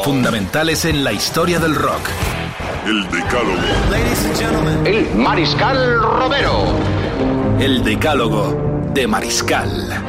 Fundamentales en la historia del rock. El Decálogo. El Mariscal Romero. El Decálogo de Mariscal.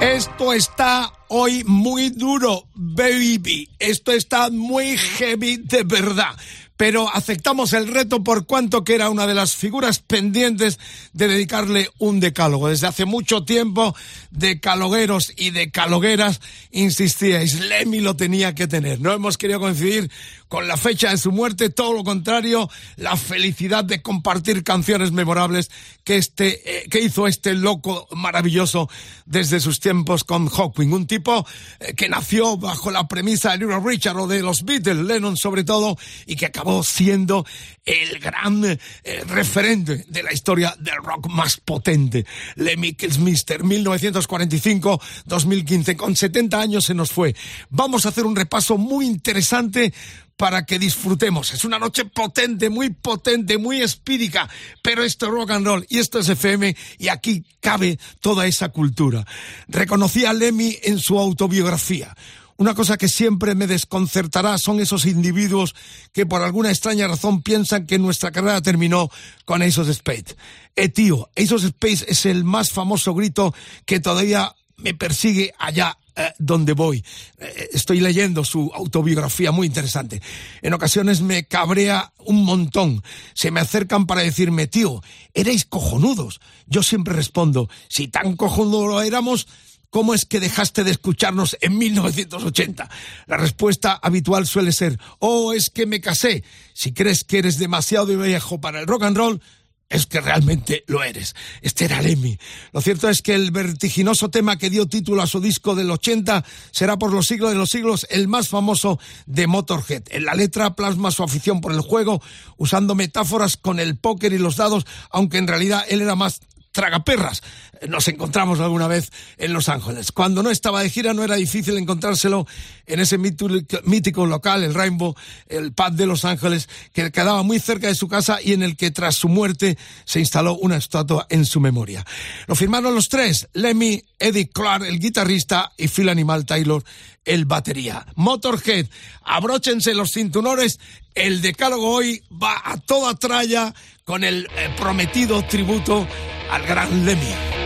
Esto está hoy muy duro, baby. Esto está muy heavy de verdad pero aceptamos el reto por cuanto que era una de las figuras pendientes de dedicarle un decálogo. Desde hace mucho tiempo, decalogueros y decalogueras insistíais, Lemmy lo tenía que tener. No hemos querido coincidir con la fecha de su muerte, todo lo contrario, la felicidad de compartir canciones memorables que este, eh, que hizo este loco maravilloso desde sus tiempos con Hawking, un tipo eh, que nació bajo la premisa de Little Richard o de los Beatles, Lennon sobre todo, y que acabó siendo el gran eh, referente de la historia del rock más potente. Lemmy Kilmister, 1945-2015, con 70 años se nos fue. Vamos a hacer un repaso muy interesante para que disfrutemos. Es una noche potente, muy potente, muy espírica, pero esto es rock and roll y esto es FM y aquí cabe toda esa cultura. Reconocí a Lemmy en su autobiografía. Una cosa que siempre me desconcertará son esos individuos que por alguna extraña razón piensan que nuestra carrera terminó con Ace of Spades. Eh, tío, Ace of Spades es el más famoso grito que todavía me persigue allá eh, donde voy. Eh, estoy leyendo su autobiografía muy interesante. En ocasiones me cabrea un montón. Se me acercan para decirme, tío, erais cojonudos. Yo siempre respondo, si tan cojonudos éramos, ¿Cómo es que dejaste de escucharnos en 1980? La respuesta habitual suele ser, oh, es que me casé. Si crees que eres demasiado viejo para el rock and roll, es que realmente lo eres. Era Lemmy. Lo cierto es que el vertiginoso tema que dio título a su disco del 80 será por los siglos de los siglos el más famoso de Motorhead. En la letra plasma su afición por el juego, usando metáforas con el póker y los dados, aunque en realidad él era más tragaperras. Nos encontramos alguna vez en Los Ángeles. Cuando no estaba de gira no era difícil encontrárselo en ese mítico local, el Rainbow, el pub de Los Ángeles, que quedaba muy cerca de su casa y en el que tras su muerte se instaló una estatua en su memoria. Lo firmaron los tres, Lemmy, Eddie Clark, el guitarrista, y Phil Animal Taylor, el batería. Motorhead, abróchense los cinturones, el decálogo hoy va a toda tralla con el eh, prometido tributo al gran Lemmy.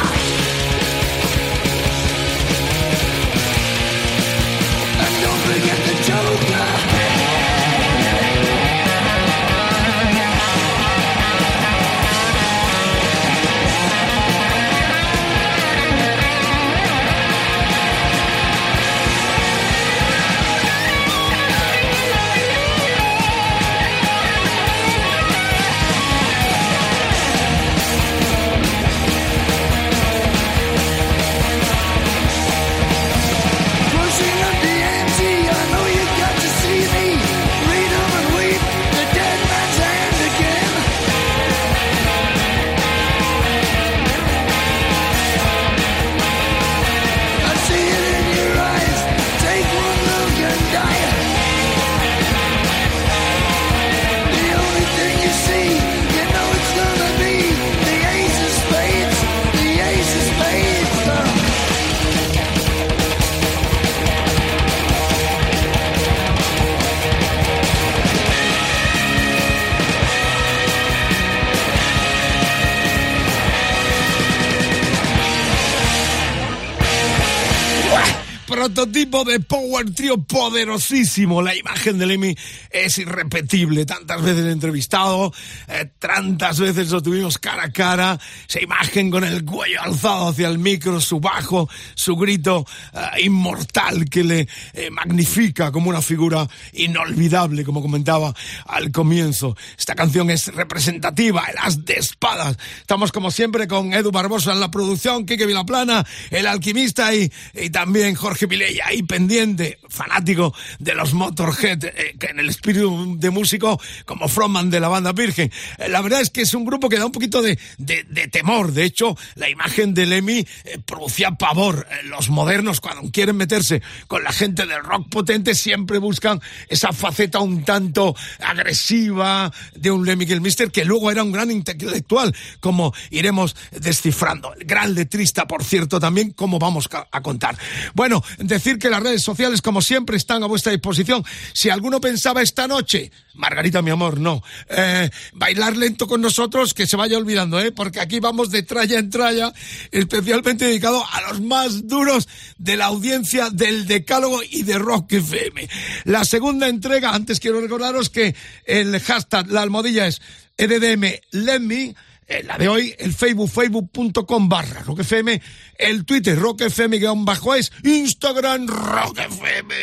Prototipo de Power Trio poderosísimo. La imagen de Lemmy es irrepetible. Tantas veces entrevistado, eh, tantas veces lo tuvimos cara a cara. Esa imagen con el cuello alzado hacia el micro, su bajo, su grito eh, inmortal que le eh, magnifica como una figura inolvidable, como comentaba al comienzo. Esta canción es representativa, el as de espadas. Estamos como siempre con Edu Barbosa en la producción, Kike Vilaplana, el alquimista y, y también Jorge Vilella ahí pendiente, fanático de los Motorhead, eh, en el espíritu de músico como frontman de la banda Virgen. Eh, la verdad es que es un grupo que da un poquito de, de, de temor. De hecho, la imagen de Lemmy eh, producía pavor. los modernos, cuando quieren meterse con la gente del rock potente, siempre buscan esa faceta un tanto agresiva de un Lemmy Mister que luego era un gran intelectual, como iremos descifrando. Gran letrista, por cierto, también, como vamos a contar. Bueno, decir que las redes sociales, como siempre, están a vuestra disposición. Si alguno pensaba esta noche, Margarita, mi amor, no, eh, bailar lento con nosotros, que se vaya olvidando, ¿eh? porque aquí vamos de tralla en tralla, especialmente dedicado a los más duros de la audiencia del Decálogo y de Rock FM. La segunda entrega, antes quiero recordaros que el hashtag, la almohadilla es EDDM Let Me, la de hoy, el Facebook, facebook.com barra Rock FM, el Twitter, Rock FM guion bajo es, Instagram, Rock FM,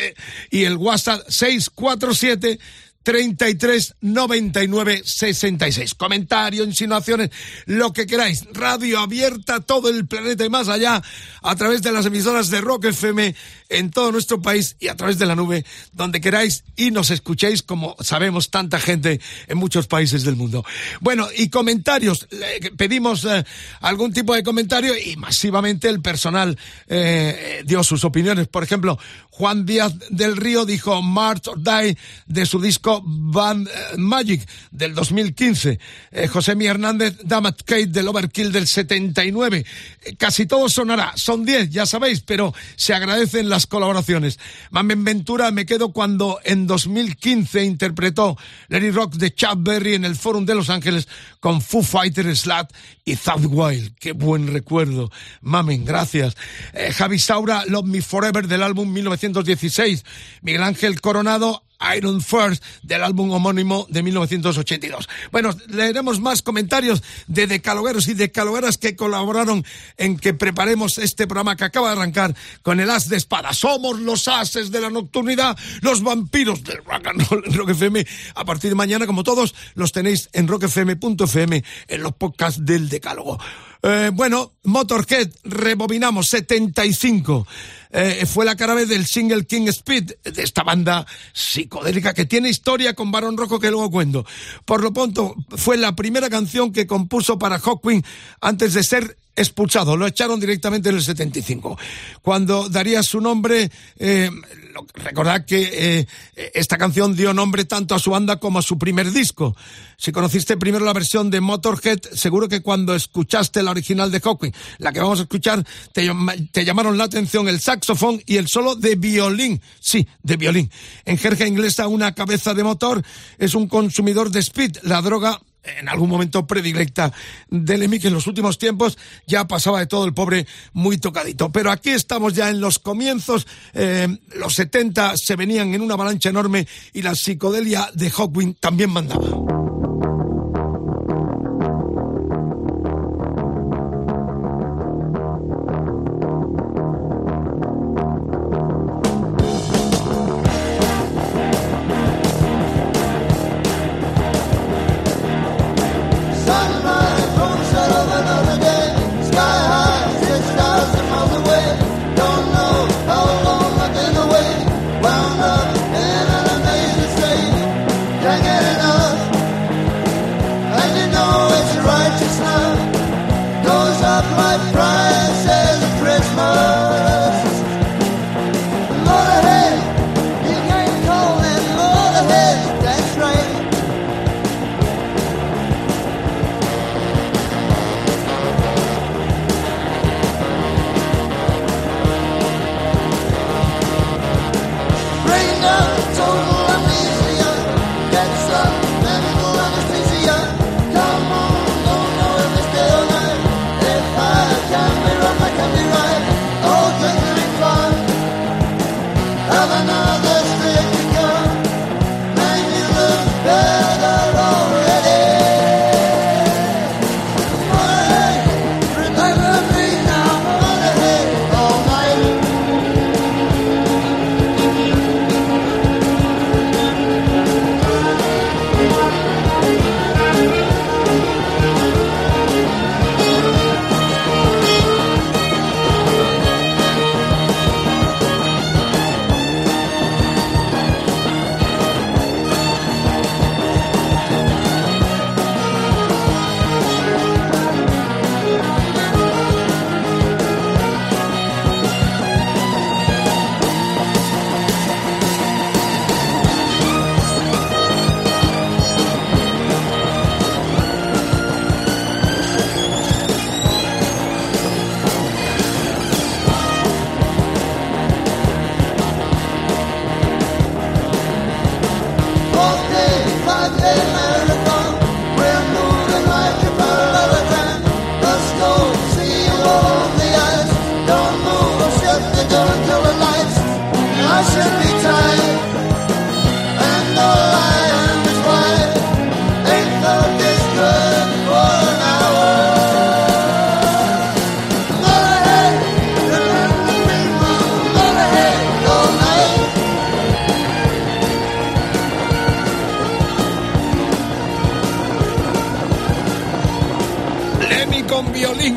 y el WhatsApp 647 33 99 66. Comentarios, insinuaciones, lo que queráis. Radio abierta todo el planeta y más allá a través de las emisoras de Rock FM en todo nuestro país y a través de la nube donde queráis y nos escuchéis como sabemos tanta gente en muchos países del mundo. Bueno, y comentarios. pedimos eh, algún tipo de comentario y masivamente el personal eh, dio sus opiniones. Por ejemplo, Juan Díaz del Río dijo March or Die de su disco Band eh, Magic del 2015. Eh, José Mi Hernández, Damat Kate del Overkill del 79. Eh, casi todo sonará. Son 10, ya sabéis, pero se agradecen las colaboraciones. Mamen Ventura me quedo cuando en 2015 interpretó Larry Rock de Chad Berry en el Forum de Los Ángeles con Foo Fighter Slat y Thad Wild. Qué buen recuerdo. Mamen, gracias. Javi Saura, Love Me Forever del álbum 1916. Miguel Ángel Coronado, Iron First del álbum homónimo de 1982. Bueno, leeremos más comentarios de decalogueros y decalogueras que colaboraron en que preparemos este programa que acaba de arrancar con el as de espada. Somos los ases de la nocturnidad, los vampiros del rock and roll en Rock FM. A partir de mañana, como todos, los tenéis en rockfm.fm en los podcasts del decálogo. Eh, bueno, Motorhead, rebobinamos 75. Eh, fue la cara del single King Speed de esta banda psicodélica que tiene historia con Barón Rojo que luego cuento. Por lo pronto, fue la primera canción que compuso para Hawkwind antes de ser expulsado, lo echaron directamente en el 75. Cuando daría su nombre, eh, recordad que eh, esta canción dio nombre tanto a su banda como a su primer disco. Si conociste primero la versión de Motorhead, seguro que cuando escuchaste la original de Hawking, la que vamos a escuchar, te, llamaron la atención el saxofón y el solo de violín. Sí, de violín. En jerga inglesa, una cabeza de motor es un consumidor de speed, la droga en algún momento predilecta del Lemmy, que en los últimos tiempos ya pasaba de todo el pobre muy tocadito. Pero aquí estamos ya en los comienzos, eh, los 70 se venían en una avalancha enorme y la psicodelia de Hawkwind también mandaba.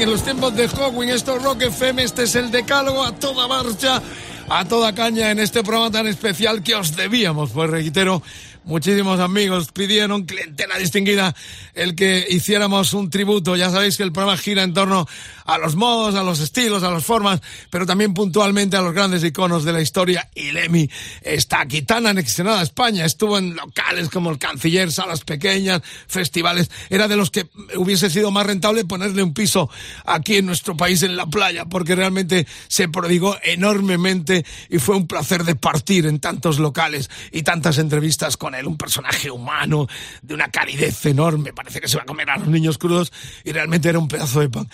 En los tiempos de Hawking, esto es Rock FM, este es el decálogo a toda marcha, a toda caña en este programa tan especial que os debíamos, pues reitero, muchísimos amigos pidieron, clientela distinguida, el que hiciéramos un tributo. Ya sabéis que el programa gira en torno a los modos, a los estilos, a las formas, pero también puntualmente a los grandes iconos de la historia. Y Lemmy está aquí tan anexionada a España. Estuvo en locales como el Canciller, salas pequeñas, festivales. Era de los que hubiese sido más rentable ponerle un piso aquí en nuestro país, en la playa, porque realmente se prodigó enormemente y fue un placer de partir en tantos locales y tantas entrevistas con él. Un personaje humano, de una calidez enorme. Parece que se va a comer a los niños crudos y realmente era un pedazo de pan.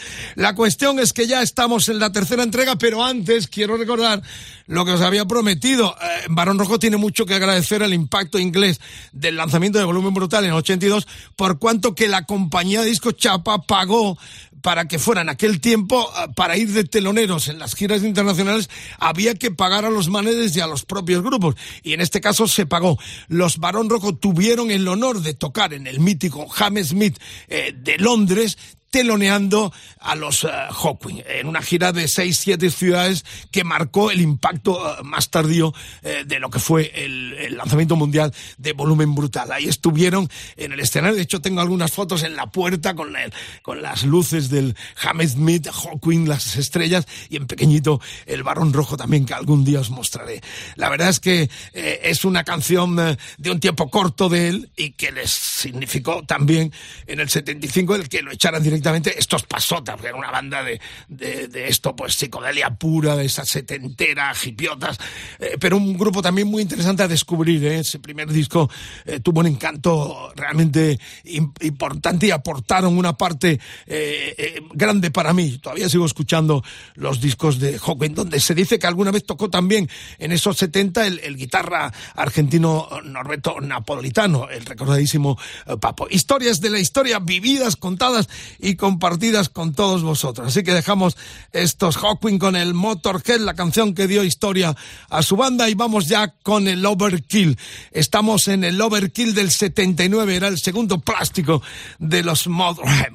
Cuestión es que ya estamos en la tercera entrega, pero antes quiero recordar lo que os había prometido. Eh, Barón Rojo tiene mucho que agradecer al impacto inglés del lanzamiento de Volumen Brutal en 82, por cuanto que la compañía de disco Chapa pagó para que fueran aquel tiempo, eh, para ir de teloneros en las giras internacionales, había que pagar a los manedes y a los propios grupos. Y en este caso se pagó. Los Barón Rojo tuvieron el honor de tocar en el mítico James Smith eh, de Londres, teloneando a los uh, Hawkwind en una gira de seis, siete ciudades que marcó el impacto uh, más tardío uh, de lo que fue el, el, lanzamiento mundial de Volumen Brutal. Ahí estuvieron en el escenario, de hecho tengo algunas fotos en la puerta con, el, con las luces del James Smith, Hawkwind, las estrellas y en pequeñito el Barón Rojo también que algún día os mostraré. La verdad es que eh, es una canción eh, de un tiempo corto de él y que les significó también en el 75 el que lo echaran directamente directamente estos pasotas, que era una banda de, de, de, esto, pues psicodelia pura, de esa setentera, hipiotas, eh, pero un grupo también muy interesante a descubrir. ¿eh? Ese primer disco eh, tuvo un encanto realmente importante y aportaron una parte eh, eh, grande para mí. Todavía sigo escuchando los discos de Hawking, donde se dice que alguna vez tocó también en esos 70 el, el guitarra argentino Norberto Napolitano, el recordadísimo eh, Papo. Historias de la historia vividas, contadas y compartidas con todos vosotros. Así que dejamos estos Hawkwind con el Motorhead, la canción que dio historia a su banda y vamos ya con el Overkill. Estamos en el Overkill del 79, era el segundo plástico de los Motorhead.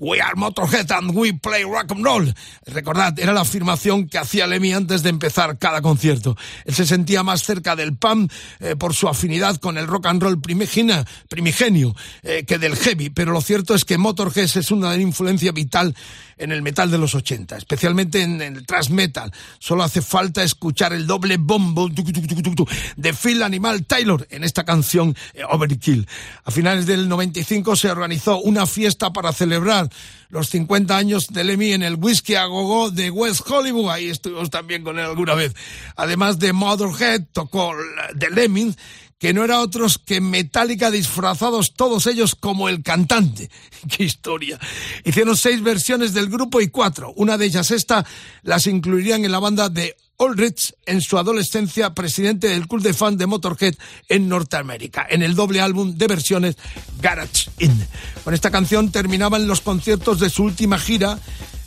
We are Motorhead and we play rock and roll. Recordad, era la afirmación que hacía Lemmy antes de empezar cada concierto. Él se sentía más cerca del PAM eh, por su afinidad con el rock and roll primigenio eh, que del heavy, pero lo cierto es que Motorhead es una influencia vital en el metal de los 80, especialmente en el thrash metal. Solo hace falta escuchar el doble bombo de Phil Animal Taylor en esta canción eh, Overkill. A finales del 95 se organizó una fiesta para celebrar los 50 años de Lemmy en el Whisky a Gogo de West Hollywood. Ahí estuvimos también con él alguna vez. Además de Motherhead, tocó The Lemmings, que no era otros que Metallica disfrazados todos ellos como el cantante. ¡Qué historia! Hicieron seis versiones del grupo y cuatro. Una de ellas esta las incluirían en la banda de Ulrich en su adolescencia, presidente del club de fans de Motorhead en Norteamérica, en el doble álbum de versiones Garage In. Con esta canción terminaban los conciertos de su última gira,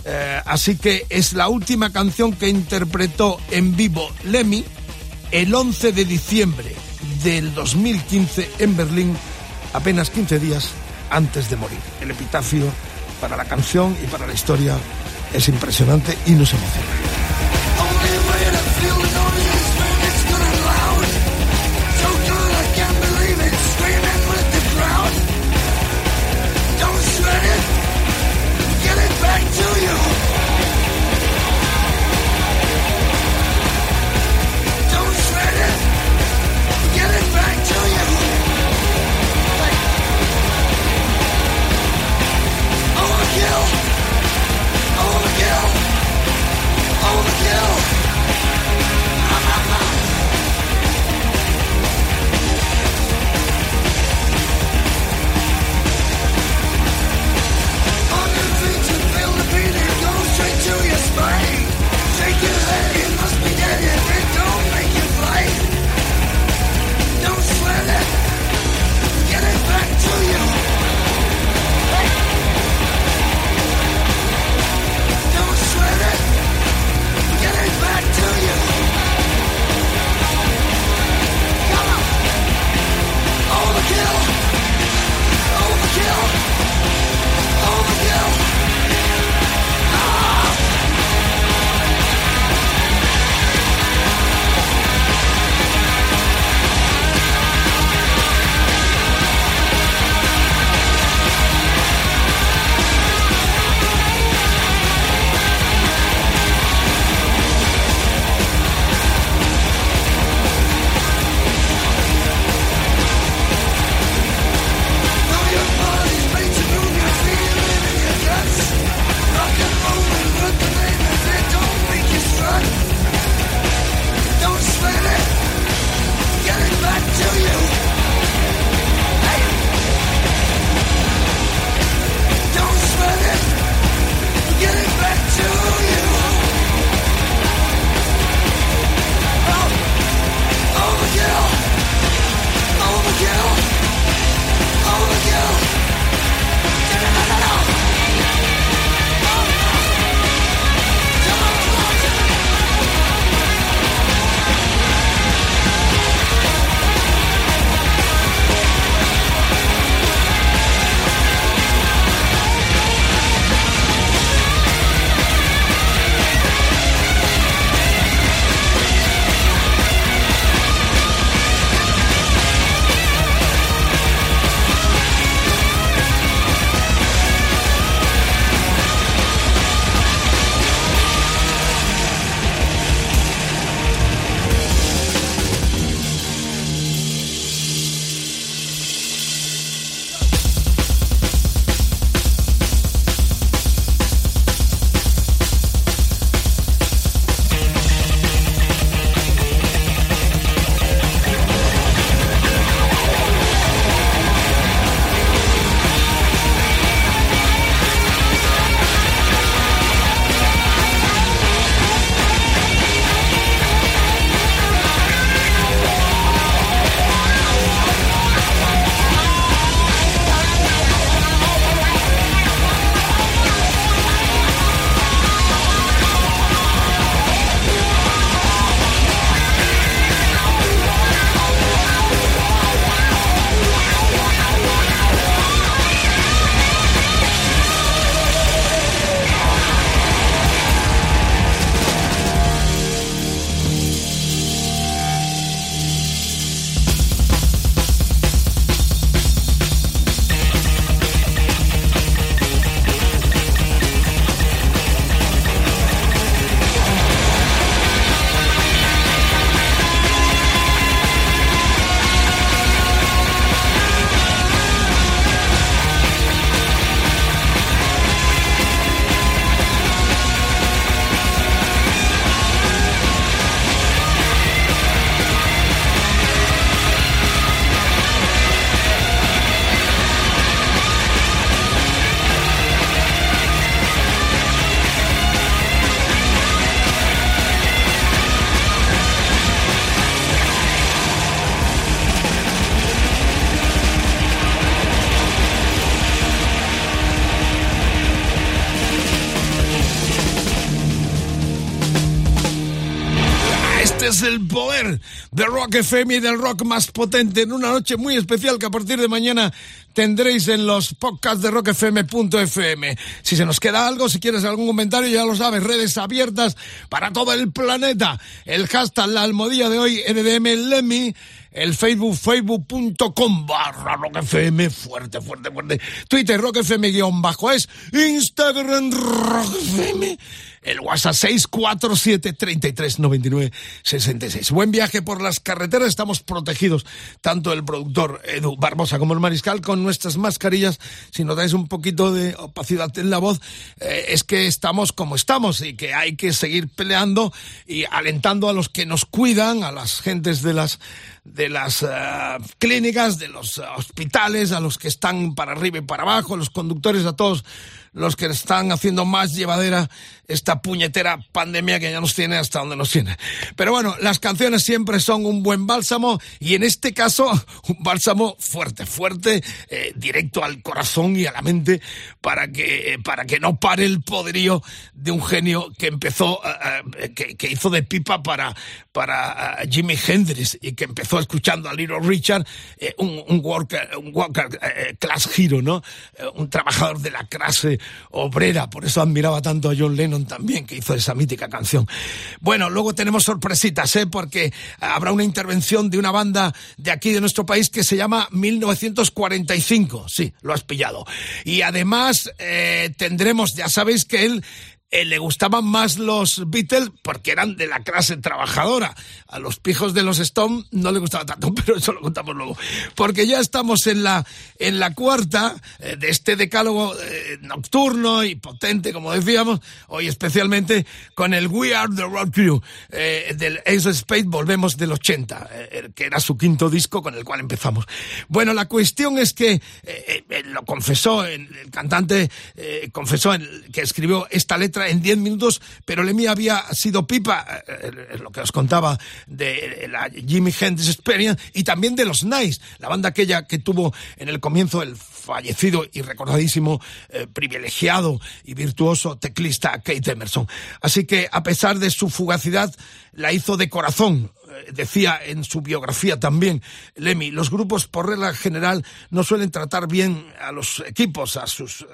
eh, así que es la última canción que interpretó en vivo Lemmy el 11 de diciembre del 2015 en Berlín, apenas 15 días antes de morir. El epitafio para la canción y para la historia es impresionante y nos emociona. Rock FM y del rock más potente en una noche muy especial que a partir de mañana tendréis en los podcasts de rockfm.fm. Si se nos queda algo, si quieres algún comentario, ya lo sabes, redes abiertas para todo el planeta. El hashtag, la almohadilla de hoy, NDM Lemmy el Facebook, facebook.com barra rockfm, fuerte, fuerte, fuerte. Twitter, rockfm guion bajo es, Instagram, rockfm el WhatsApp 647 3399 66. Buen viaje por las carreteras, estamos protegidos, tanto el productor Edu Barbosa como el mariscal, con nuestras mascarillas. Si notáis un poquito de opacidad en la voz, eh, es que estamos como estamos y que hay que seguir peleando y alentando a los que nos cuidan, a las gentes de las de las uh, clínicas, de los hospitales, a los que están para arriba y para abajo, los conductores, a todos los que están haciendo más llevadera esta puñetera pandemia que ya nos tiene hasta donde nos tiene. Pero bueno, las canciones siempre son un buen bálsamo y en este caso un bálsamo fuerte, fuerte, eh, directo al corazón y a la mente para que, para que no pare el poderío de un genio que empezó, uh, que, que, hizo de pipa para, para Jimi Hendrix y que empezó escuchando a Little Richard, eh, un, un, worker, un worker eh, class hero, ¿no? un trabajador de la clase obrera, por eso admiraba tanto a John Lennon también, que hizo esa mítica canción. Bueno, luego tenemos sorpresitas, ¿eh? porque habrá una intervención de una banda de aquí de nuestro país que se llama 1945, sí, lo has pillado. Y además eh, tendremos, ya sabéis que él eh, le gustaban más los Beatles porque eran de la clase trabajadora. A los pijos de los Stone no le gustaba tanto, pero eso lo contamos luego. Porque ya estamos en la, en la cuarta eh, de este decálogo eh, nocturno y potente, como decíamos, hoy especialmente con el We Are the Rock Crew del Ace of Spade, volvemos del 80, eh, que era su quinto disco con el cual empezamos. Bueno, la cuestión es que lo confesó, el, cantante confesó que escribió esta letra en 10 minutos, pero Lemmy había sido pipa, eh, lo que os contaba de la Jimmy Hendrix Experience y también de los Nice, la banda aquella que tuvo en el comienzo el fallecido y recordadísimo eh, privilegiado y virtuoso teclista Kate Emerson. Así que a pesar de su fugacidad, la hizo de corazón decía en su biografía también, Lemmy, los grupos por regla general no suelen tratar bien a los equipos, a sus uh,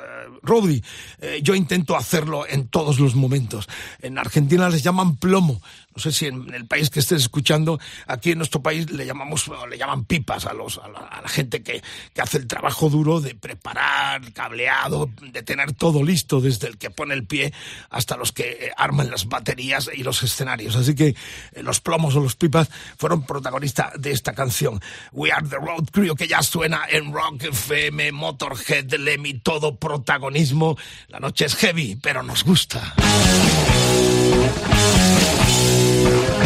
yo intento hacerlo en todos los momentos. En Argentina les llaman plomo. No sé si en el país que estés escuchando, aquí en nuestro país le llamamos, le llaman pipas a los, a la, a la gente que, que hace el trabajo duro de preparar, cableado, de tener todo listo, desde el que pone el pie hasta los que eh, arman las baterías y los escenarios. Así que eh, los plomos o los pipas fueron protagonistas de esta canción. We Are the Road Crew, que ya suena en Rock FM, Motorhead, Lemmy, todo protagonismo. La noche es heavy, pero nos gusta.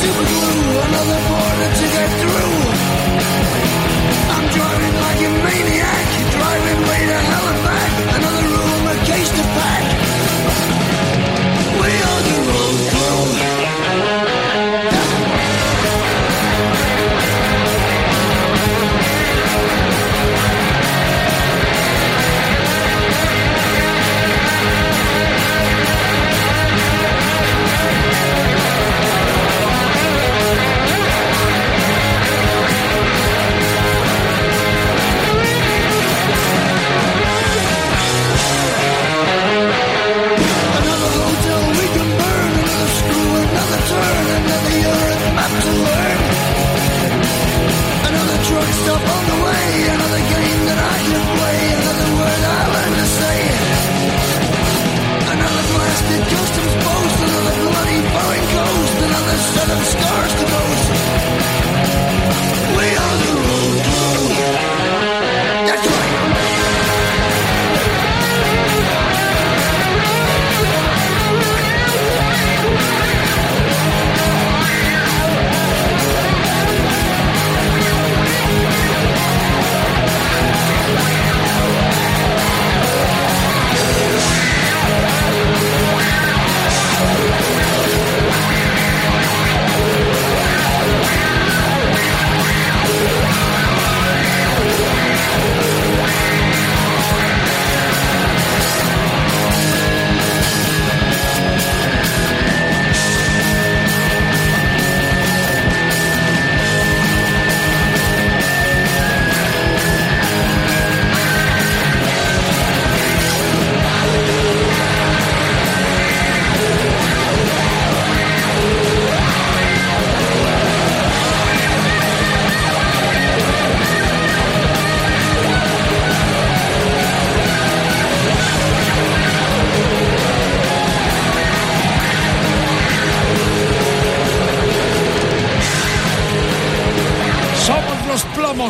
super glue. Another border seven scars to go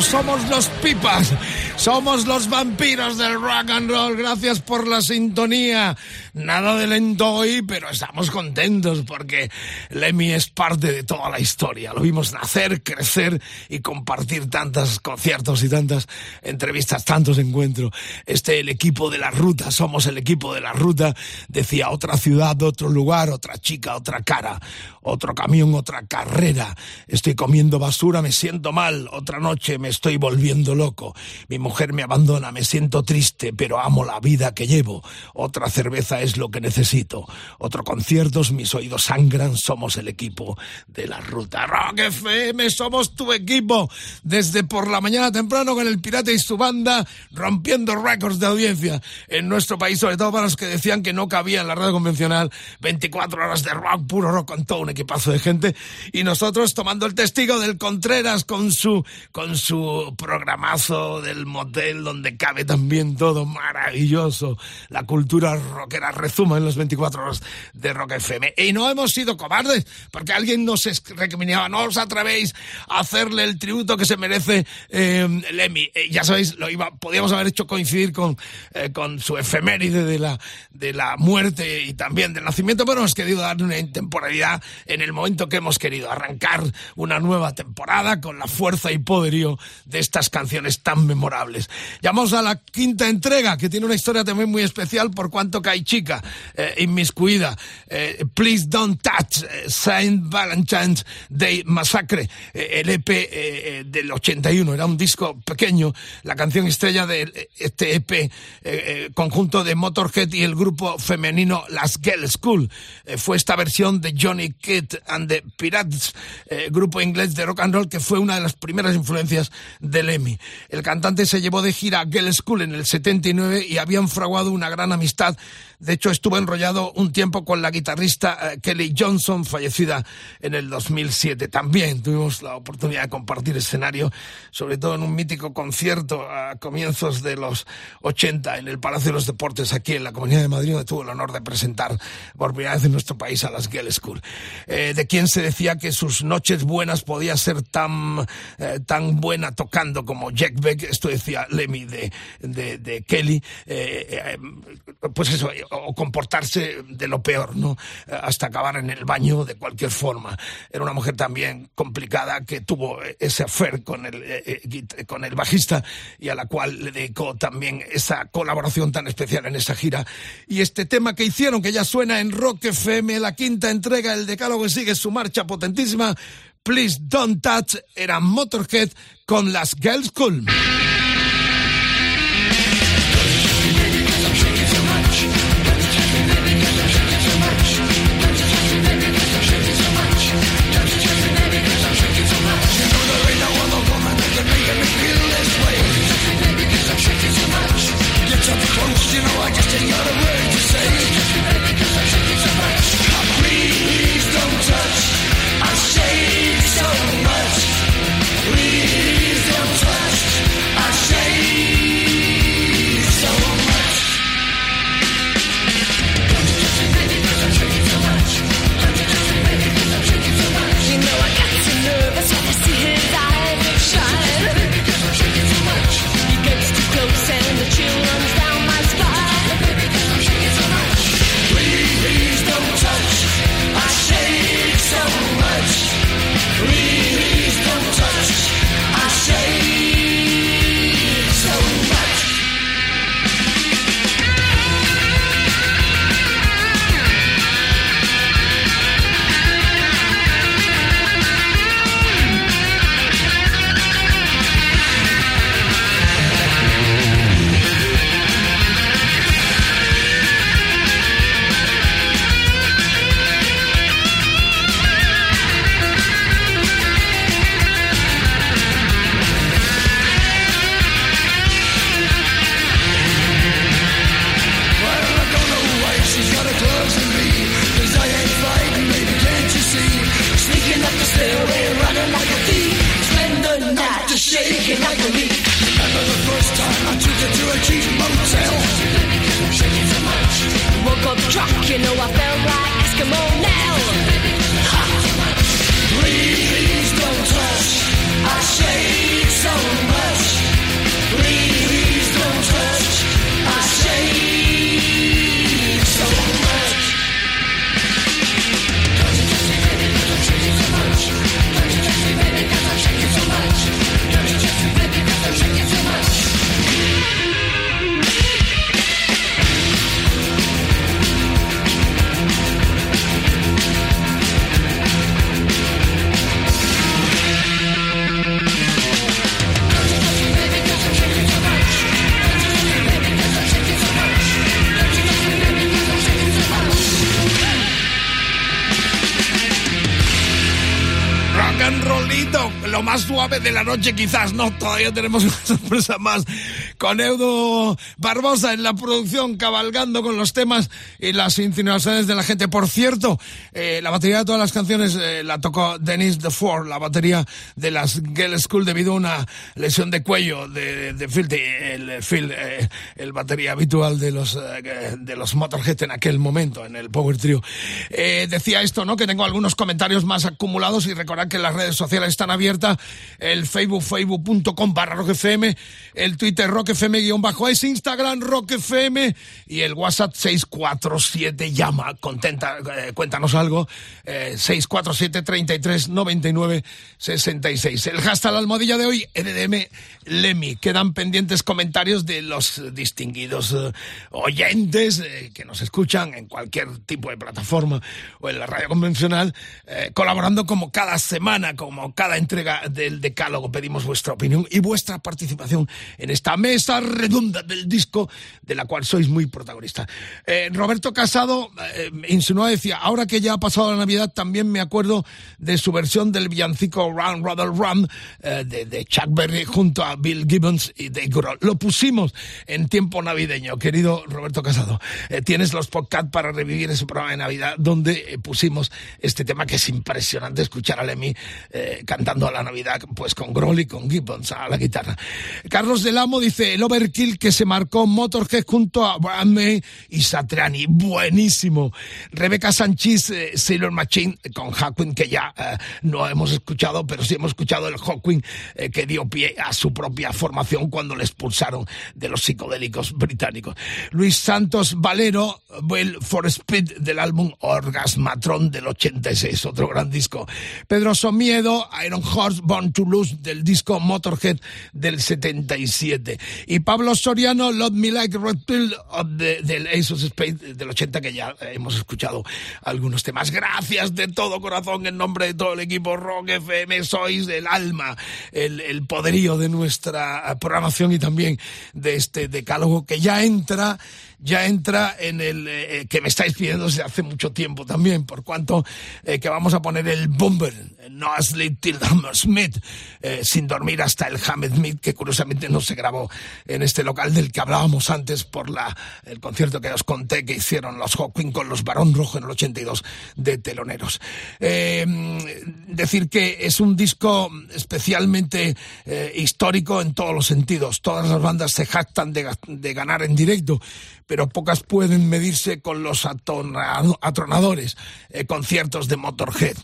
somos, los pipas, somos los vampiros del rock and roll. Gracias por la sintonía. Nada de lento hoy, pero estamos contentos porque Lemmy es parte de toda la historia. Lo vimos nacer, crecer y compartir tantos conciertos y tantas entrevistas, tantos encuentros. Este, el equipo de la ruta, somos el equipo de la ruta. Decía otra ciudad, otro lugar, otra chica, otra cara, otro camión, otra carrera. Estoy comiendo basura, me siento mal. Otra noche me estoy volviendo loco. Mi mujer me abandona, me siento triste, pero amo la vida que llevo. Otra cerveza es lo que necesito. Otro concierto, mis oídos sangran, somos el equipo de la ruta. Rock FM, somos tu equipo. Desde por la mañana temprano con el Pirata y su banda, rompiendo récords de audiencia en nuestro país, sobre todo para los que decían que no cabía en la radio convencional 24 horas de rock, puro rock con todo un equipazo de gente. Y nosotros tomando el testigo del Contreras con su, con su programazo del motel donde cabe también todo maravilloso. La cultura rockera rezuma en los 24 horas de Rock FM. Y no hemos sido cobardes, porque alguien nos recriminaba, no os atrevéis a hacerle el tributo que se merece eh, Lemmy. Ya sabéis, lo iba, podíamos haber hecho coincidir con, eh, con su efeméride de la, de la muerte y también del nacimiento, pero hemos querido darle una temporalidad en el momento que hemos querido arrancar una nueva temporada con la fuerza y poderío de estas canciones tan memorables. Llamamos a la quinta entrega, que tiene una historia también muy especial por cuanto que hay chica eh, inmiscuida. Eh, Please Don't Touch, eh, Saint Valentine's Day Massacre, eh, el EP eh, del 81. Era un disco pequeño, la canción estrella de este EP, conjunto de Motorhead y el grupo femenino Las Girl School. Fue esta versión de Johnny Kidd and the Pirates, grupo inglés de rock and roll que fue una de las primeras influencias de Lemmy. El cantante se llevó de gira a Girl School en el 79 y habían fraguado una gran amistad. De hecho, estuvo enrollado un tiempo con la guitarrista eh, Kelly Johnson, fallecida en el 2007. También tuvimos la oportunidad de compartir escenario, sobre todo en un mítico concierto a comienzos de los 80 en el Palacio de los Deportes, aquí en la Comunidad de Madrid, donde tuve el honor de presentar por primera vez en nuestro país a las Girl School. Eh, de quien se decía que sus noches buenas podía ser tan, eh, tan buena tocando como Jack Beck, esto Lemmy de, de, de Kelly, eh, eh, pues eso, o comportarse de lo peor, ¿no? Hasta acabar en el baño de cualquier forma. Era una mujer también complicada que tuvo ese affair con el, eh, eh, con el bajista y a la cual le dedicó también esa colaboración tan especial en esa gira. Y este tema que hicieron, que ya suena en Rock FM, la quinta entrega, el decálogo sigue su marcha potentísima. Please Don't Touch era Motorhead con las Girls School. like a leaf. Suave de la noche quizás, no, todavía tenemos una sorpresa más con Eudo Barbosa en la producción, cabalgando con los temas y las insinuaciones de la gente. Por cierto, eh, la batería de todas las canciones eh, la tocó Denise DeFore, la batería de las Girl School debido a una lesión de cuello de, de Phil, el, Phil eh, el batería habitual de los, de los Motorhead en aquel momento, en el Power Trio. decía esto, ¿no? Que tengo algunos comentarios más acumulados y recordar que las redes sociales están abiertas, el Facebook, facebook.com barra el Twitter rockfm guion bajo es Instagram rockfm y el WhatsApp 647 llama, contenta, eh, cuéntanos algo, eh, 647 33 99 66. El hashtag la almohadilla de hoy, NDM Lemi. Quedan pendientes comentarios de los distinguidos eh, oyentes eh, que nos escuchan en cualquier tipo de plataforma o en la radio convencional, colaborando como cada semana, como cada entrega del decálogo. Pedimos vuestra opinión y vuestra participación en esta mesa redonda del disco de la cual sois muy protagonista. Eh, Roberto Casado eh, insinuó, decía, ahora que ya ha pasado la Navidad, también me acuerdo de su versión del villancico Run, Rather Run eh, de, Chuck Berry junto a Bill Gibbons y Dave Grohl. Lo pusimos en tiempo navideño, querido Roberto Casado. tienes los podcasts para revivir ese programa de Navidad donde pusimos este tema que es impresionante escuchar a Lemmy cantando a la Navidad, pues con Grohl y con Gibbons a la guitarra. Carlos del Amo dice, el overkill que se marcó Motorhead junto a Brian May y Satriani. Buenísimo. Rebeca Sánchez, eh, Sailor Machine con Hawking, que ya eh, no hemos escuchado, pero sí hemos escuchado el Hawking eh, que dio pie a su propia formación cuando le expulsaron de los psicodélicos británicos. Luis Santos Valero, Well for Speed del álbum Orgasmatron del 86, otro gran disco. Pedro Somiedo, Iron Horse, Born to Lose del disco Motorhead del 77. Y Pablo Soriano, Love Me Like Red Pill del Ace of Spades del 80, que ya hemos escuchado algunos temas. Gracias de todo corazón en nombre de todo el equipo Rock FM. Sois el alma, el poderío de nuestra programación y también de este decálogo que ya entra ya entra en el eh, eh, que me estáis pidiendo desde hace mucho tiempo también, por cuanto eh, que vamos a poner el Bomber, no asleep till Hammersmith, sin dormir hasta el Hammersmith, que curiosamente no se grabó en este local del que hablábamos antes por la, el concierto que os conté que hicieron los Hawking con los Barón Rojo en el 82 de teloneros. decir que es un disco especialmente histórico en todos los sentidos. Todas las bandas se jactan de, de ganar en directo pero pocas pueden medirse con los atronadores eh, conciertos de Motorhead.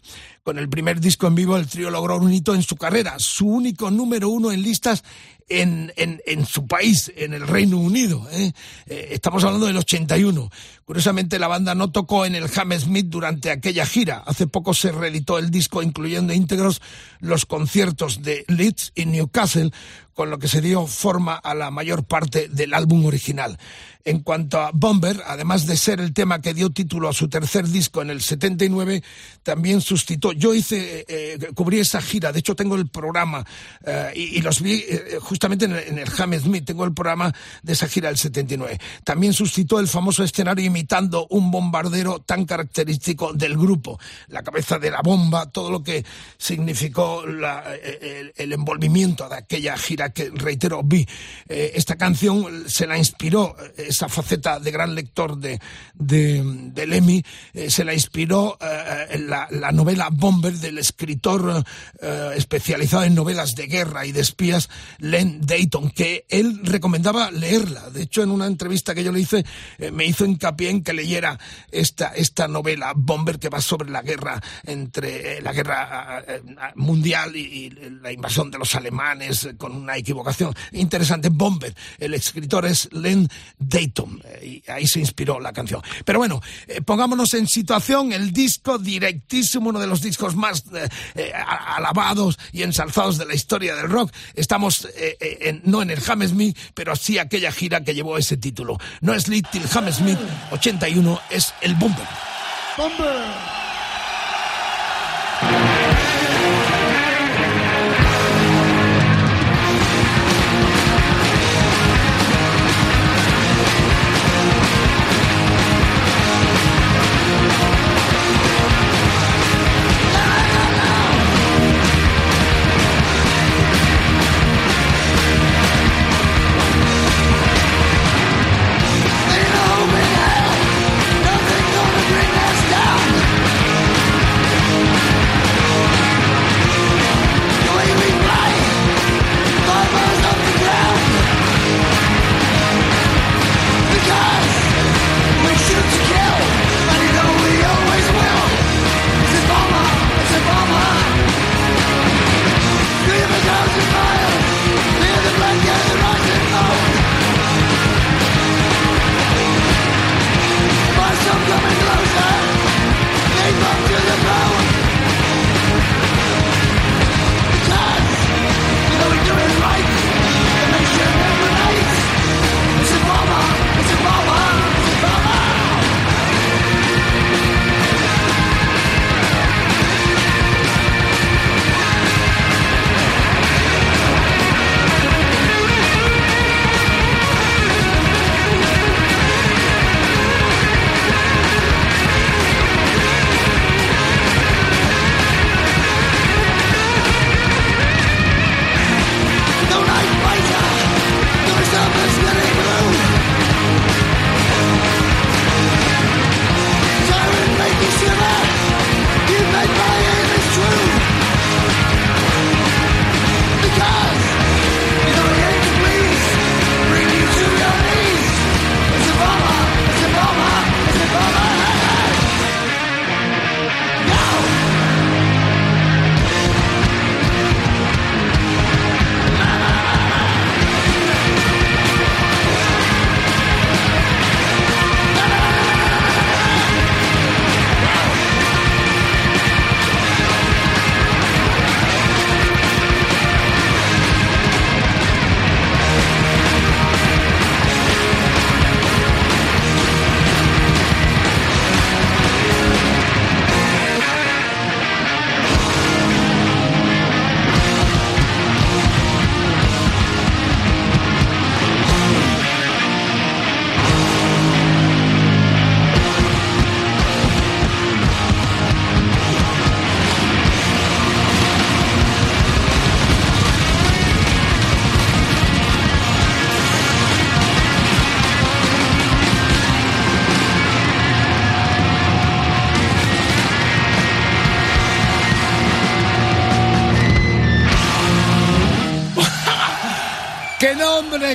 Con el primer disco en vivo, el trío logró un hito en su carrera, su único número uno en listas en, en, su país, en el Reino Unido. ¿eh? Eh, estamos hablando del 81. Curiosamente, la banda no tocó en el Hammersmith durante aquella gira. Hace poco se reeditó el disco, incluyendo íntegros los conciertos de Leeds y Newcastle, con lo que se dio forma a la mayor parte del álbum original. En cuanto a Bomber, además de ser el tema que dio título a su tercer disco en el 79, también sustituyó. Yo hice, eh, cubrí esa gira, de hecho tengo el programa y, los vi justamente en el, en el tengo el programa de esa gira del 79. También suscitó el famoso escenario un bombardero tan característico del grupo, la cabeza de la bomba, todo lo que significó el, envolvimiento de aquella gira que, reitero, vi. Eh, esta canción se la inspiró, esa faceta de gran lector de, de, eh, se la inspiró eh, la, la, novela Bomber del escritor especializado en novelas de guerra y de espías, Len Dayton, que él recomendaba leerla. De hecho, en una entrevista que yo le hice, eh, me hizo hincapié en que leyera esta, esta novela, Bomber, que va sobre la guerra entre eh, la guerra eh, mundial y, la invasión de los alemanes, con una equivocación interesante. Bomber, el escritor es Len Dayton, y ahí se inspiró la canción. Pero bueno, pongámonos en situación, el disco directísimo, uno de los discos más alabados y ensalzados de la historia del rock. Estamos eh, no en el Hammersmith, pero sí aquella gira que llevó ese título. No es Little Hammersmith 81, es el Bomber. Bomber.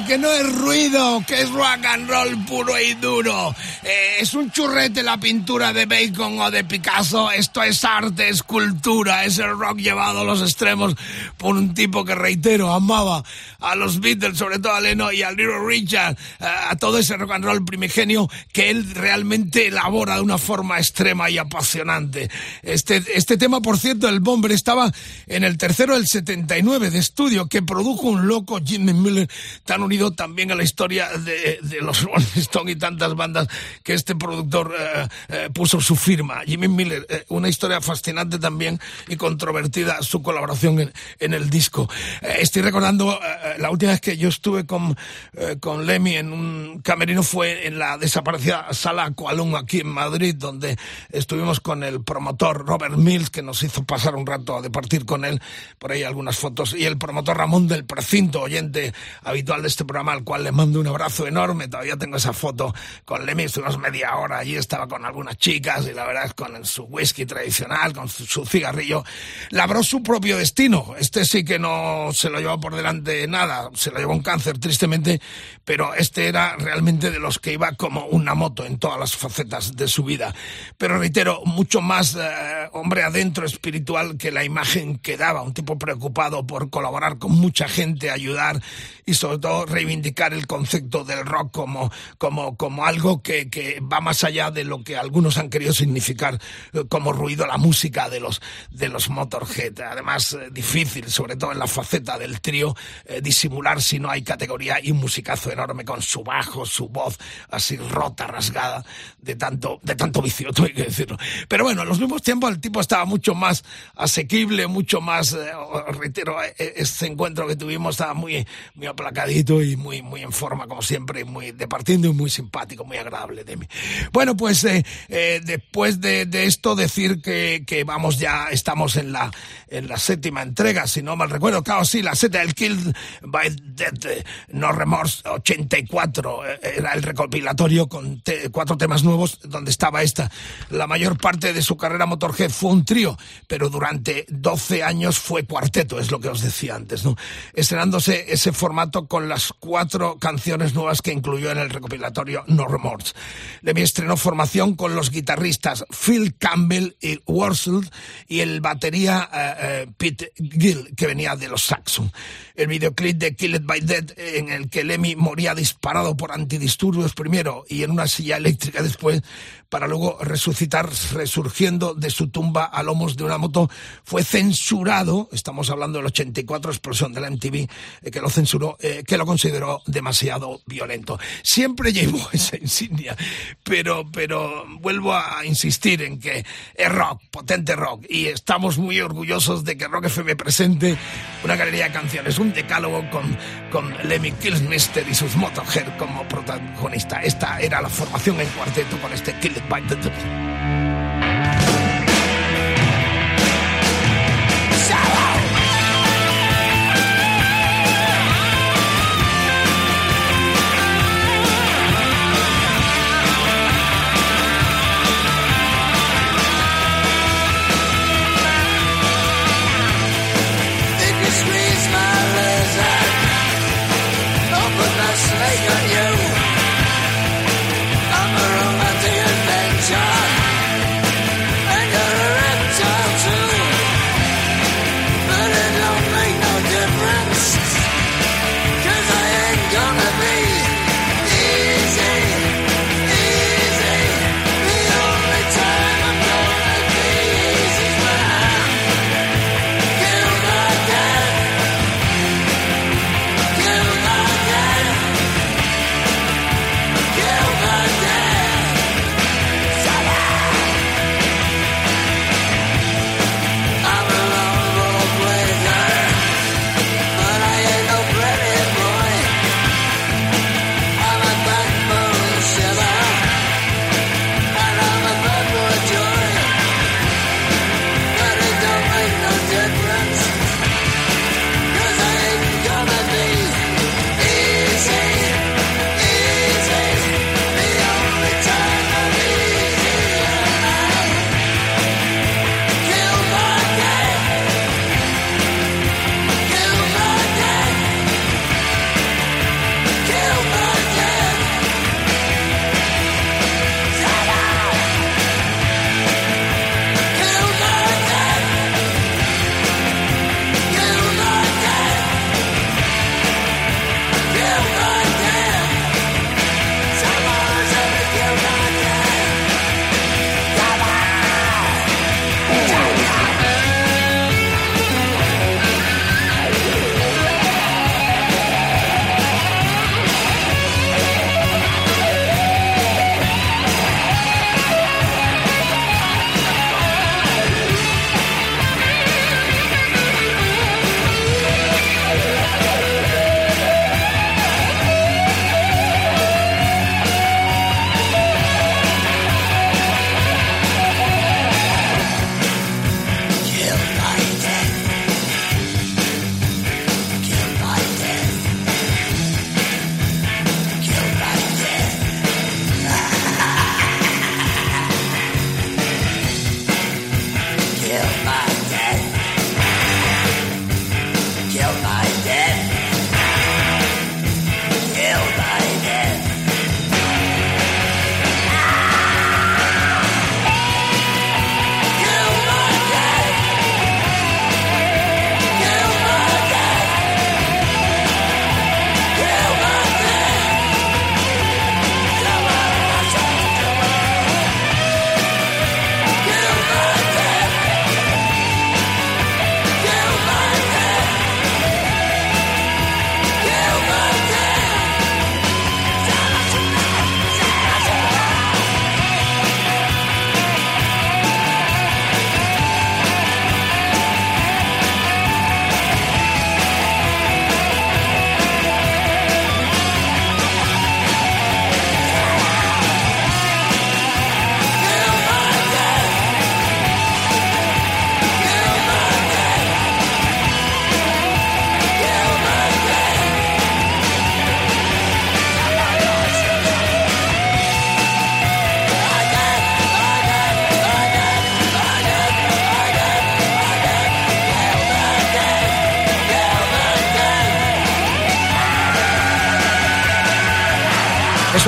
Que no es ruido, que es rock and roll puro y duro. Eh, es un churrete la pintura de Bacon o de Picasso. Esto es arte, es cultura, es el rock llevado a los extremos por un tipo que, reitero, amaba a los Beatles, sobre todo a Leno y a Little Richard, eh, a todo ese rock and roll primigenio que él realmente elabora de una forma extrema y apasionante. Este, este tema, por cierto, el Bomber estaba en el tercero del 79 de estudio que produjo un loco Jimmy Miller tan unido también a la historia de, los Rolling Stones y tantas bandas que este productor eh, eh, puso su firma. Jimmy Miller, eh, una historia fascinante también y controvertida su colaboración en, el disco. estoy recordando la última vez que yo estuve con, con Lemmy en un camerino fue en la desaparecida sala Coalum aquí en Madrid, donde estuvimos con el promotor Robert Mills, que nos hizo pasar un rato de partir con él, por ahí algunas fotos, y el promotor Ramón del Precinto, oyente habitual de este programa, al cual le mando un abrazo enorme. Todavía tengo esa foto con Lemmy, estuvimos media hora allí, estaba con algunas chicas y la verdad es con su whisky tradicional, con su, cigarrillo, labró su propio destino. Este sí que no se lo llevó por delante nada, se lo llevó un cáncer, tristemente, pero este era realmente de los que iba como una moto en todas las facetas de su vida. Pero reitero, mucho más eh, hombre adentro espiritual que la imagen que daba, un tipo preocupado por colaborar con mucha gente, ayudar y sobre todo reivindicar el concepto del rock como, como, como algo que, que va más allá de lo que algunos han querido significar eh, como ruido la música de los, de los Motorhead. Además, eh, difícil, sobre todo en la faceta del trío, eh, disimular si no hay categoría y un musicazo enorme con su bajo, su voz así rota, rasgada, de tanto, de tanto vicio, tengo que decirlo. Pero bueno, en los mismos tiempos el tipo estaba mucho más asequible, mucho más, reitero, este encuentro que tuvimos estaba muy, muy aplacadito y muy, muy en forma, como siempre, muy departiendo y muy simpático, muy agradable de mí. Bueno, pues eh, eh, después de, esto, decir que, que, vamos ya, estamos en la, en la séptima entrega, si no mal recuerdo, claro, sí, la seta del Killed by Death, eh, No Remorse 84, era el recopilatorio con cuatro temas nuevos, donde estaba esta. La mayor parte de su carrera Motorhead fue un trío, pero durante 12 años fue cuarteto, es lo que os decía antes, ¿no? Estrenándose ese formato con las cuatro canciones nuevas que incluyó en el recopilatorio No Remorse. Lemmy estrenó formación con los guitarristas Phil Campbell y Warsaw y el batería eh, eh, Pete Gill, que venía de los Saxon. El videoclip de Killed by Dead, en el que Lemmy moría disparado por antidisturbios primero y en una silla eléctrica después, para luego resucitar resurgiendo de su tumba a lomos de una moto, fue censurado, estamos hablando del 84 explosión de la MTV, eh, que lo censuró, eh, que lo consideró demasiado violento. Siempre llevó esa insignia, pero, pero vuelvo a insistir en que es rock, potente rock, y estamos muy orgullosos de que Rock FM presente una galería de canciones, decálogo con, con Lemmy Kilmister y sus Motorhead como protagonista. Esta era la formación en cuarteto con este Kill by the Eso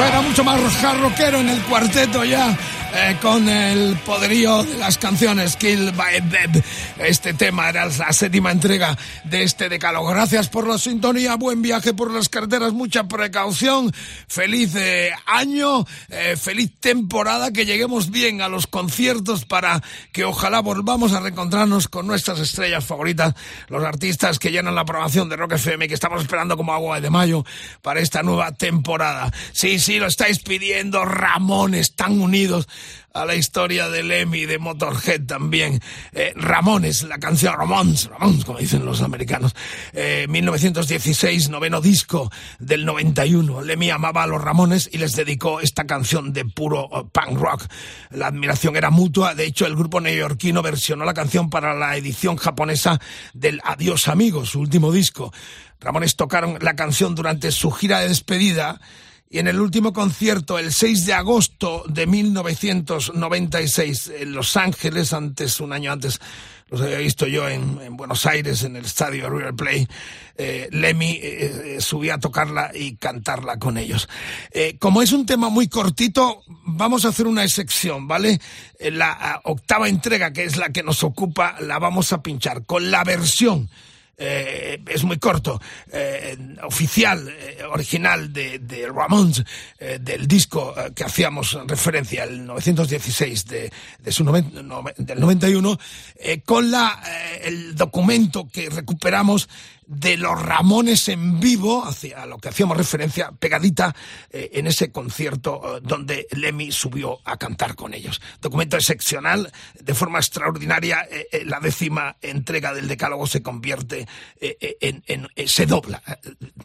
era mucho más rockero en el cuarteto ya. Eh, con el poderío de las canciones Kill by Dead. Este tema era la séptima entrega de este decálogo. Gracias por la sintonía, buen viaje por las carreteras, mucha precaución, feliz eh, año, eh, feliz temporada, que lleguemos bien a los conciertos para que ojalá volvamos a reencontrarnos con nuestras estrellas favoritas, los artistas que llenan la programación de Rock FM, que estamos esperando como agua de mayo para esta nueva temporada. Sí, sí, lo estáis pidiendo, Ramón, están unidos a la historia de Lemmy, de Motorhead también. Eh, Ramones, la canción Ramones, como dicen los americanos. 1916, eh, noveno disco del 91. Lemmy amaba a los Ramones y les dedicó esta canción de puro eh, punk rock. La admiración era mutua. De hecho, el grupo neoyorquino versionó la canción para la edición japonesa del Adiós Amigos, su último disco. Ramones tocaron la canción durante su gira de despedida y en el último concierto, el 6 de agosto de 1996, en Los Ángeles, antes, un año antes, los había visto yo en, Buenos Aires, en el estadio River Plate, eh, Lemmy eh, eh, subía a tocarla y cantarla con ellos. como es un tema muy cortito, vamos a hacer una excepción, ¿vale? La octava entrega, que es la que nos ocupa, la vamos a pinchar con la versión eh, es muy corto, eh, oficial, eh, original de, de Ramones, del disco que hacíamos referencia, el 916 de, de su del 91, con la, el documento que recuperamos de los Ramones en vivo, hacia lo que hacíamos referencia, pegadita eh, en ese concierto eh, donde Lemmy subió a cantar con ellos. Documento excepcional, de forma extraordinaria, eh, la décima entrega del Decálogo se convierte en, en, se dobla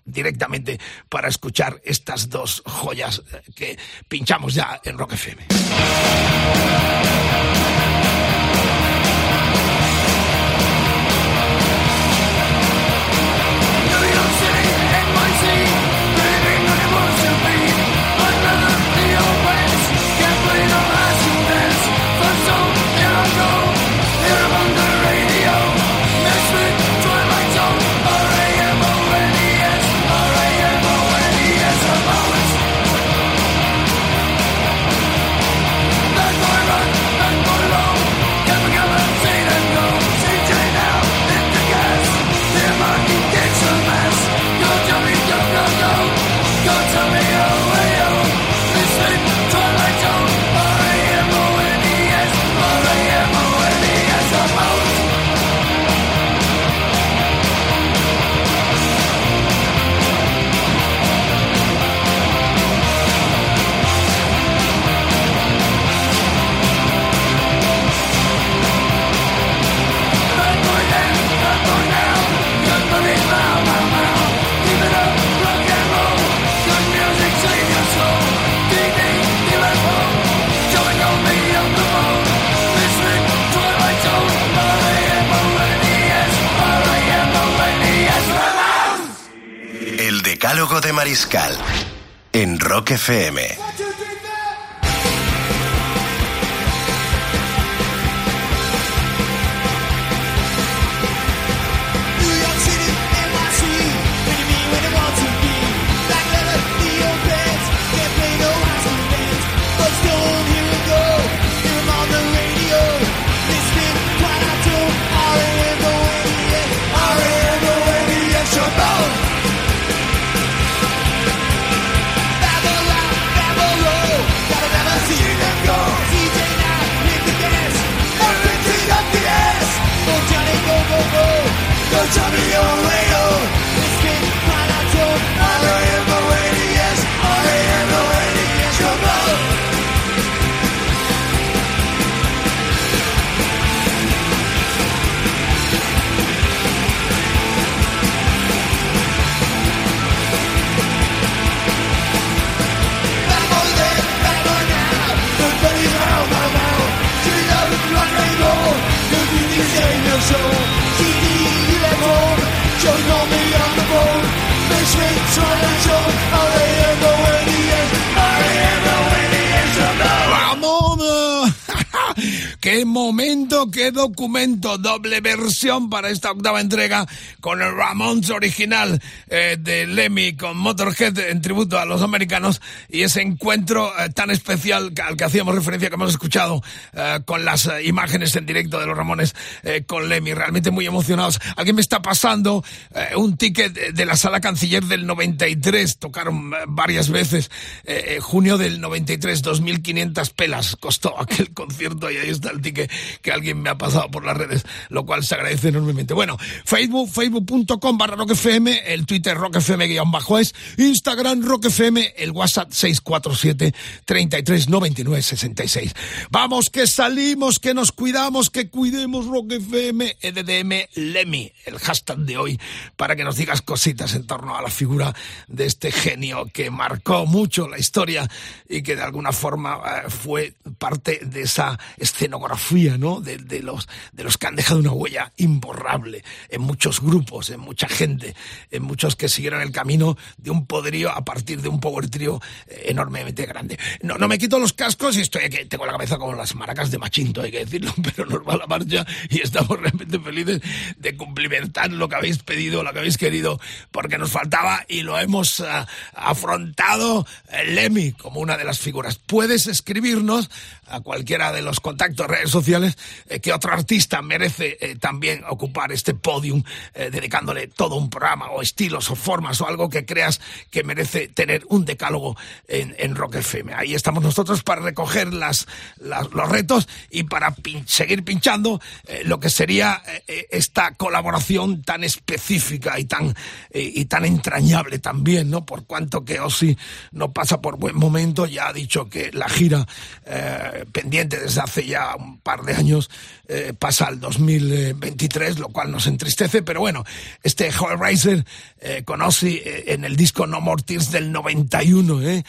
directamente para escuchar estas dos joyas que pinchamos ya en Rock FM. De Mariscal en Rock FM. 就爱 Momento, qué documento, doble versión para esta octava entrega con el Ramones original eh, de Lemmy con Motorhead en tributo a los americanos y ese encuentro eh, tan especial al que hacíamos referencia que hemos escuchado eh, con las imágenes en directo de los Ramones con Lemmy, realmente muy emocionados. Alguien me está pasando un ticket de la sala canciller del 93, tocaron varias veces, junio del 93, 2.500 pelas costó aquel concierto y ahí está el ticket que alguien me ha pasado por las redes, lo cual se agradece enormemente. Bueno, Facebook, facebook.com barra roquefm, el Twitter roquefm guion bajo es, Instagram roquefm, el WhatsApp 647 33 99 66. Vamos, que salimos, que nos cuidamos, que cuidemos roquefm, EDDM Lemmy, el hashtag de hoy, para que nos digas cositas en torno a la figura de este genio que marcó mucho la historia y que de alguna forma eh, fue parte de esa escenografía, ¿no? De, de, los, de los que han dejado una huella imborrable en muchos grupos, en mucha gente, en muchos que siguieron el camino de un poderío a partir de un power trio eh, enormemente grande. No, no me quito los cascos y estoy aquí, tengo la cabeza como las maracas de Machinto, hay que decirlo, pero nos va la marcha y estamos realmente felices de cumplimentar lo que habéis pedido, lo que habéis querido, porque nos faltaba y lo hemos uh, afrontado el Lemmy como una de las figuras. Puedes escribirnos a cualquiera de los contactos redes sociales eh, que otro artista merece eh, también ocupar este podium eh, dedicándole todo un programa o estilos o formas o algo que creas que merece tener un decálogo en, en Rock FM. Ahí estamos nosotros para recoger las, los retos y para seguir pinchando lo que sería esta colaboración tan específica y tan, y tan entrañable también, ¿no? Por cuanto que Ozzy no pasa por buen momento, ya ha dicho que la gira pendiente desde hace ya un par de años eh, pasa al 2023, lo cual nos entristece, pero bueno, este Hellraiser eh, conoce eh, en el disco No More Tears del 91, ¿eh?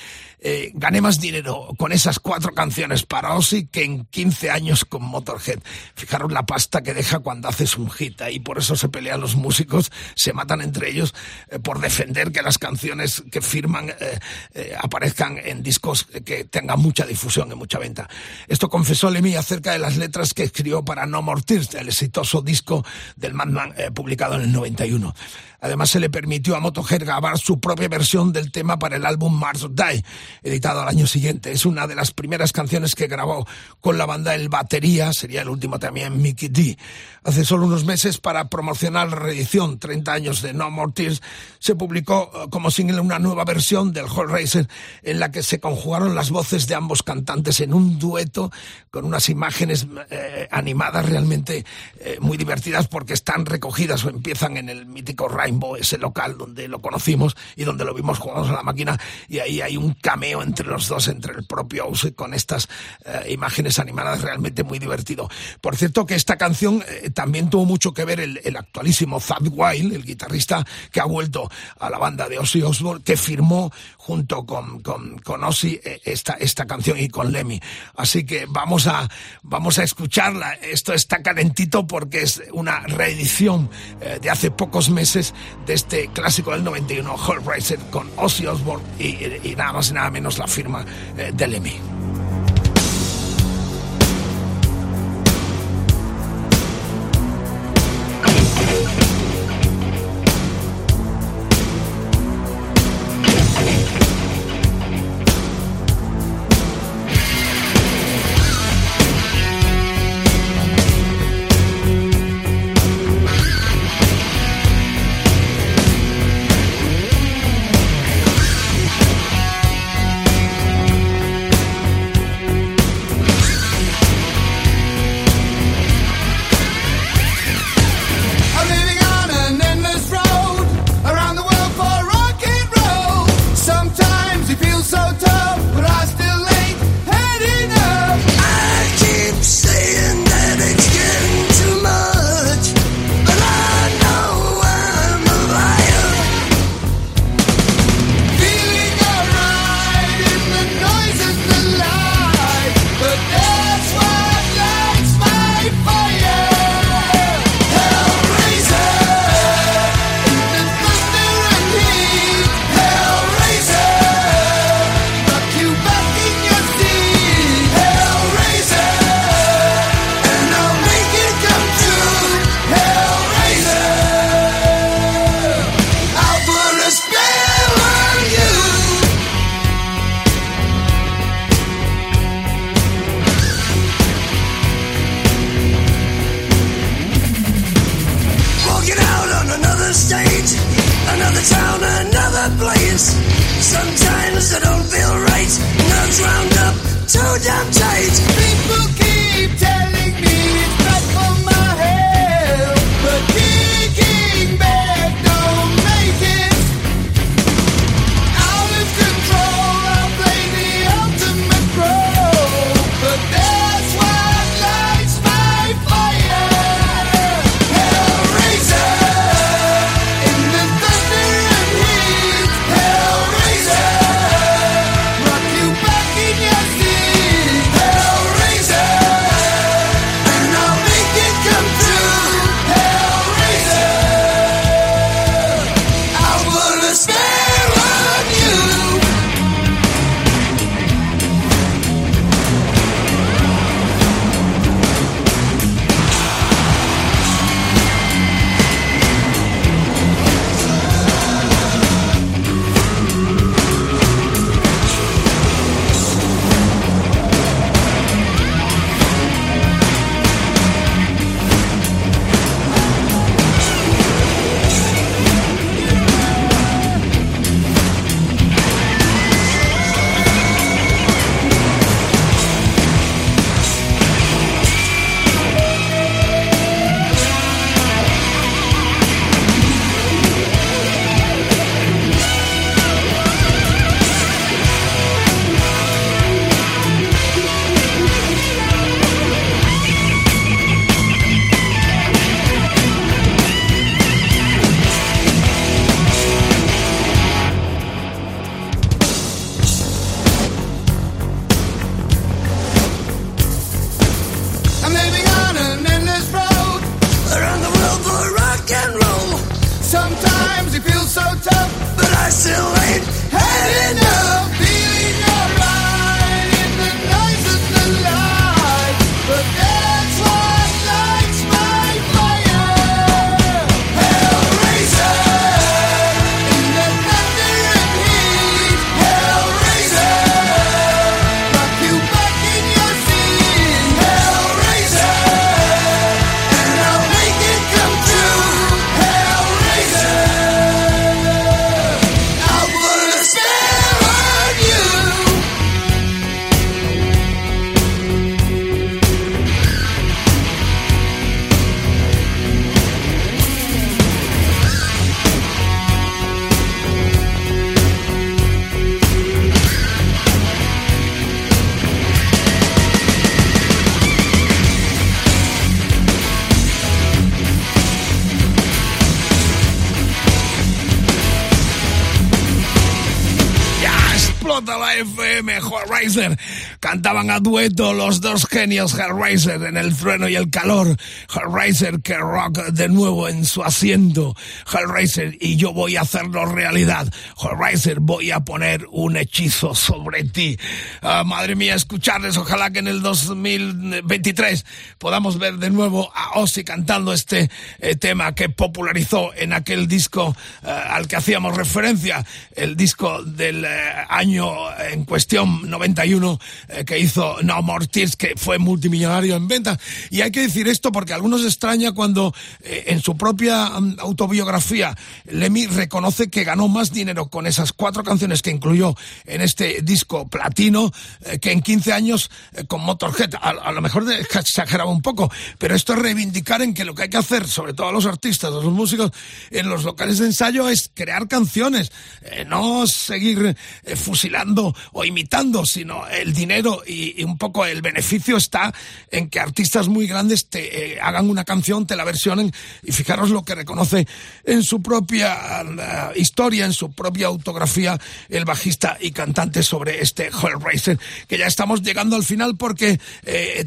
Eh, gané más dinero con esas cuatro canciones para Ozzy que en 15 años con Motorhead. Fijaros la pasta que deja cuando haces un hit y por eso se pelean los músicos, se matan entre ellos eh, por defender que las canciones que firman eh, eh, aparezcan en discos que tengan mucha difusión y mucha venta. Esto confesó Lemmy acerca de las letras que escribió para No More el exitoso disco del Madman eh, publicado en el 91. Además, se le permitió a Motorhead grabar su propia versión del tema para el álbum Mars Die, editado al año siguiente. Es una de las primeras canciones que grabó con la banda El Batería, sería el último también Mickey D. Hace solo unos meses, para promocionar la reedición 30 años de No More Tears, se publicó eh, como single una nueva versión del Hall Racer en la que se conjugaron las voces de ambos cantantes en un dueto con unas imágenes eh, animadas realmente eh, muy divertidas porque están recogidas o empiezan en el mítico Rainbow, ese local donde lo conocimos y donde lo vimos jugando a la máquina y ahí hay un cameo entre los dos, entre el propio Ose con estas eh, imágenes animadas realmente muy divertido. Por cierto que esta canción eh, también tuvo mucho que ver el, el actualísimo Thad Wild, el guitarrista que ha vuelto a la banda de Ozzy Osbourne, que firmó junto con, con, con Ozzy eh, esta, esta canción y con Lemmy. Así que vamos a, vamos a escucharla. Esto está calentito porque es una reedición eh, de hace pocos meses de este clásico del 91, Hellraiser, con Ozzy Osbourne y, y, nada más y nada menos la firma eh, de Lemmy. La FM, Hellraiser. Cantaban a dueto los dos genios Hellraiser en el trueno y el calor. Hellraiser que rock de nuevo en su asiento. Hellraiser y yo voy a hacerlo realidad. Hellraiser voy a poner un hechizo sobre ti. Ah, madre mía, escucharles. Ojalá que en el 2023 podamos ver de nuevo a Ozzy cantando este eh, tema que popularizó en aquel disco eh, al que hacíamos referencia, el disco del eh, año en cuestión 91 que hizo No More Tears, que fue multimillonario en venta. Y hay que decir esto porque a algunos extraña cuando en su propia mm, autobiografía Lemmy reconoce que ganó más dinero con esas cuatro canciones que incluyó en este disco platino que en 15 años con Motorhead. A, lo mejor exageraba un poco, pero esto es reivindicar en que lo que hay que hacer, sobre todo a los artistas, a los músicos, en los locales de ensayo es crear canciones, eh, no seguir eh, o imitando, sino el dinero y, un poco el beneficio está en que artistas muy grandes te eh, hagan una canción, te la versionen y fijaros lo que reconoce en su propia historia, en su propia autografía, el bajista y cantante sobre este Hellraiser, que ya estamos llegando al final porque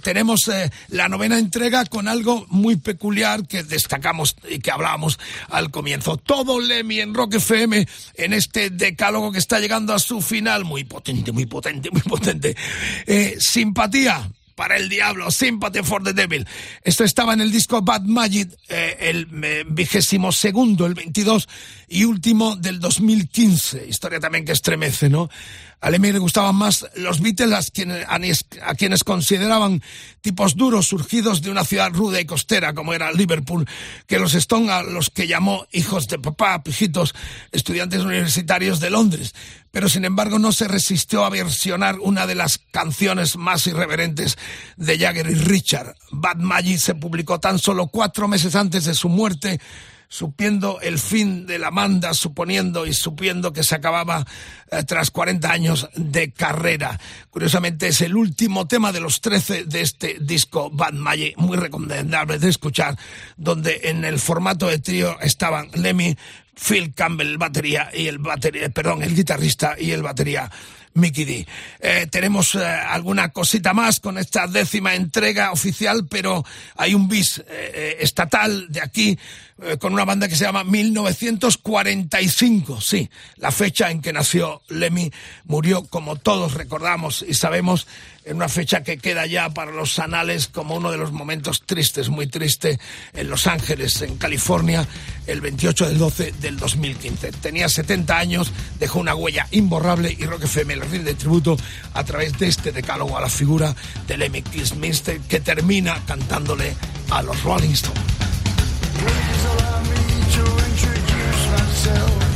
tenemos la novena entrega con algo muy peculiar que destacamos y que hablábamos al comienzo. Todo Lemmy en Rock FM en este decálogo que está llegando a su final. Muy potente, muy potente, muy potente. Eh, simpatía para el diablo, Sympathy for the Devil. Esto estaba en el disco Bad Magic, eh, el eh, vigésimo segundo, el 22 y último del 2015. Historia también que estremece, ¿no? A le gustaban más los Beatles a quienes, consideraban tipos duros surgidos de una ciudad ruda y costera como era Liverpool, que los Stone a los que llamó hijos de papá, pijitos, estudiantes universitarios de Londres. Pero sin embargo no se resistió a versionar una de las canciones más irreverentes de Jagger y Richard. Bad Magic se publicó tan solo cuatro meses antes de su muerte supiendo el fin de la manda, suponiendo y supiendo que se acababa eh, tras 40 años de carrera. Curiosamente es el último tema de los 13 de este disco Bad muy recomendable de escuchar, donde en el formato de trío estaban Lemmy, Phil Campbell, el batería y el batería, perdón, el guitarrista y el batería Mickey D. Eh, tenemos eh, alguna cosita más con esta décima entrega oficial, pero hay un bis estatal de aquí con una banda que se llama 1945. Sí, la fecha en que nació Lemmy murió, como todos recordamos y sabemos, en una fecha que queda ya para los anales como uno de los momentos tristes, muy triste, en Los Ángeles, en California, el 28 del 12 del 2015. Tenía 70 años, dejó una huella imborrable y Rock FM le rinde tributo a través de este decálogo a la figura de Lemmy Kilmister que termina cantándole a los Rolling Stones. Please allow me to introduce myself.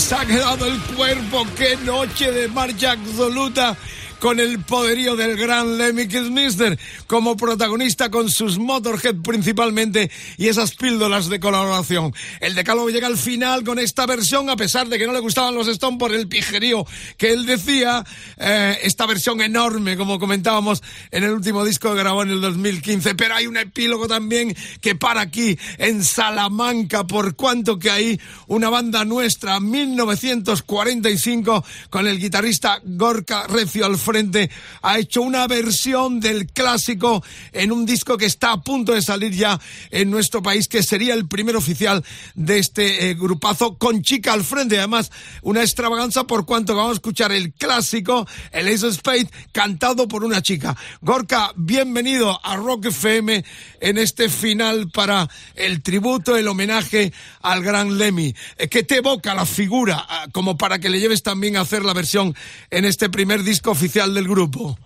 Cómo se os ha quedado el cuerpo, qué noche de marcha absoluta con el poderío del gran Lemmy Kilmister como protagonista con sus Motorhead principalmente y esas píldoras de colaboración. El decálogo llega al final con esta versión, a pesar de que no le gustaban los Stone por el pijerío que él decía, eh, esta versión enorme, como comentábamos en el último disco que grabó en el 2015, pero hay un epílogo también que para aquí en Salamanca, por cuanto que hay una banda nuestra, 1945, con el guitarrista Gorka Recio Alfredo frente ha hecho una versión del clásico en un disco que está a punto de salir ya en nuestro país, que sería el primer oficial de este eh, grupazo con chica al frente. Además, una extravaganza por cuanto vamos a escuchar el clásico, el Ace of Spade, cantado por una chica. Gorka, bienvenido a Rock FM en este final para el tributo, el homenaje al gran Lemmy. Eh, ¿Qué te evoca la figura ah, como para que le lleves también a hacer la versión en este primer disco oficial? Del grupo.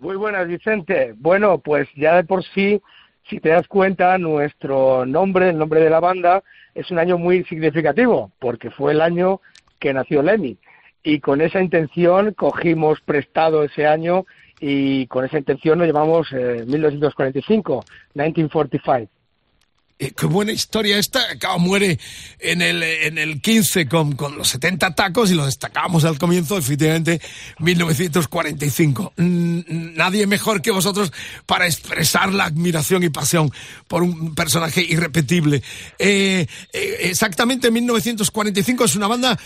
Muy buenas, Vicente. Bueno, pues ya de por sí, si te das cuenta, nuestro nombre, el nombre de la banda, es un año muy significativo, porque fue el año que nació Lemmy. Y con esa intención cogimos prestado ese año y con esa intención lo llamamos eh, 1945, 1945. Eh, qué buena historia esta. Acá muere en el, en el 15 con, con los 70 tacos y lo destacamos al comienzo, efectivamente, 1945. nadie mejor que vosotros para expresar la admiración y pasión por un personaje irrepetible. Eh, eh, exactamente 1945 es una banda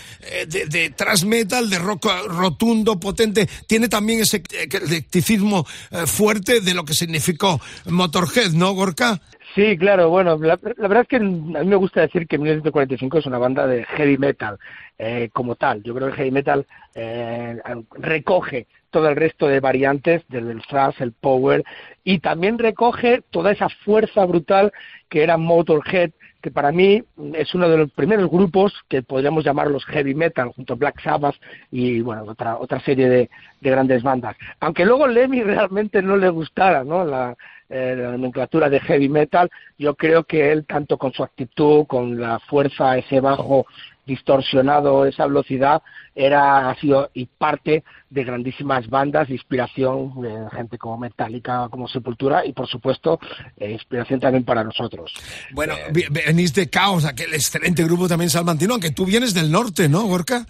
de, de thrash metal, de rock rotundo, potente. Tiene también ese eclecticismo fuerte de lo que significó Motorhead, ¿no, Gorka? Sí, claro, bueno, la, verdad es que a mí me gusta decir que 1945 es una banda de heavy metal eh, como tal. Yo creo que el heavy metal eh, recoge todo el resto de variantes del thrash, el power, y también recoge toda esa fuerza brutal que era Motorhead, que para mí es uno de los primeros grupos que podríamos llamar los heavy metal, junto a Black Sabbath y bueno, otra, otra serie de, de grandes bandas. Aunque luego Lemmy realmente no le gustara, ¿no? La, eh, la nomenclatura de heavy metal, yo creo que él, tanto con su actitud, con la fuerza, ese bajo distorsionado, esa velocidad, era, ha sido y parte de grandísimas bandas de inspiración, de gente como Metallica, como Sepultura, y por supuesto, eh, inspiración también para nosotros. Bueno, venís de Caos, aquel excelente grupo también salmantino, aunque tú vienes del norte, ¿no, Gorka?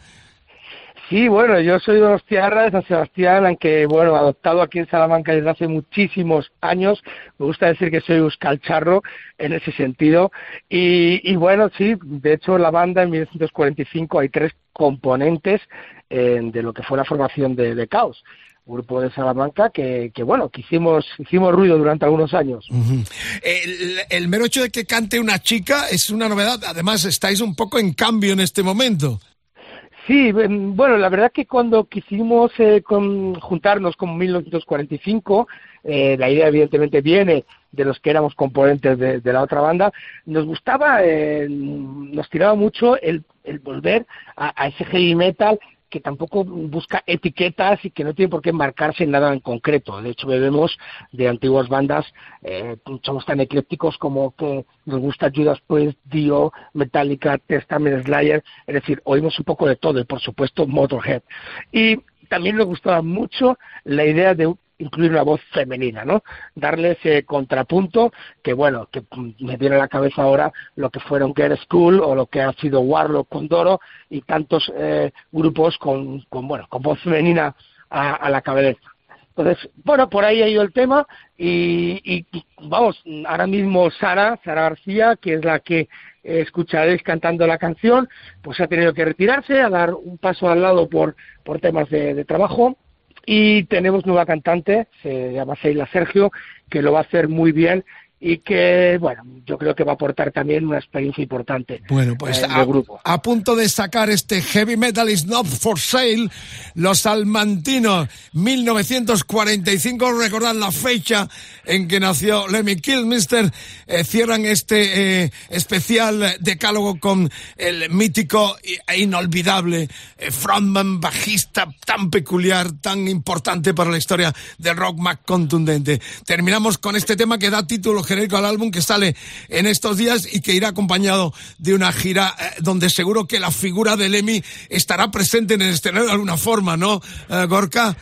Sí, bueno, yo soy Tierras de San Sebastián, aunque, bueno, adoptado aquí en Salamanca desde hace muchísimos años. Me gusta decir que soy euskalcharro en ese sentido. Y, bueno, sí, de hecho, la banda en 1945 hay tres componentes eh, de lo que fue la formación de, Caos grupo de Salamanca que, que, bueno que hicimos hicimos ruido durante algunos años el, el, mero hecho de que cante una chica es una novedad además estáis un poco en cambio en este momento Sí, bueno, la verdad que cuando quisimos eh, juntarnos con 1945, eh, la idea evidentemente viene de los que éramos componentes de, la otra banda, nos gustaba, eh, nos tiraba mucho el, volver a, ese heavy metal que tampoco busca etiquetas y que no tiene por qué marcarse en nada en concreto. De hecho, bebemos de antiguas bandas, eh, somos tan eclécticos como que nos gusta Judas Priest, Dio, Metallica, Testament, Slayer, es decir, oímos un poco de todo y por supuesto Motorhead. Y también nos gustaba mucho la idea de incluir una voz femenina, ¿no? Darle ese contrapunto que, bueno, que me viene a la cabeza ahora lo que fueron Get School o lo que ha sido Warlock con Doro y tantos eh, grupos con, con, bueno, con voz femenina a, la cabeza. Entonces, bueno, por ahí ha ido el tema y, y, vamos, ahora mismo Sara, Sara García, que es la que escucharéis cantando la canción, pues ha tenido que retirarse, a dar un paso al lado por, por temas de trabajo. Y tenemos nueva cantante, se llama Seila Sergio, que lo va a hacer muy bien y que, bueno, yo creo que va a aportar también una experiencia importante. Bueno, pues a, grupo. a, punto de sacar este Heavy Metal is Not for Sale, los Salmantinos, 1945, recordad la fecha en que nació Lemmy Kilmister, eh, cierran este eh, especial decálogo con el mítico e inolvidable eh, frontman bajista tan peculiar, tan importante para la historia del rock más contundente. Terminamos con este tema que da título genérico al álbum que sale en estos días y que irá acompañado de una gira eh, donde seguro que la figura de Lemmy estará presente en el escenario de alguna forma, ¿no, eh, Gorka?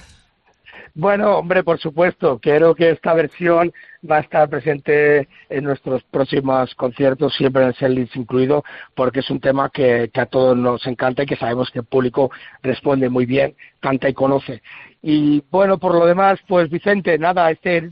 Bueno, hombre, por supuesto. Creo que esta versión va a estar presente en nuestros próximos conciertos, siempre en el setlist incluido, porque es un tema que, a todos nos encanta y que sabemos que el público responde muy bien, canta y conoce. Y bueno, por lo demás, pues Vicente, nada, este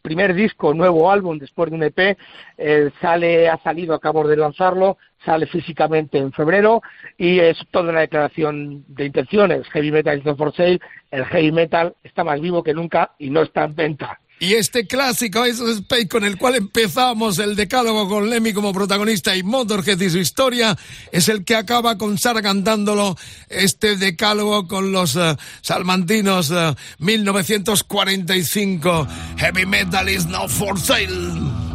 primer disco, nuevo álbum después de un EP, eh, sale, ha salido, acabamos de lanzarlo, sale físicamente en febrero y es toda una declaración de intenciones. Heavy Metal is not for sale, el heavy metal está más vivo que nunca y no está en venta. Y este clásico of Space con el cual empezamos el decálogo con Lemmy como protagonista y Motorhead y su historia es el que acaba con Sara cantándolo este decálogo con los uh, salmantinos 1945 eh, Heavy Metal is not for sale.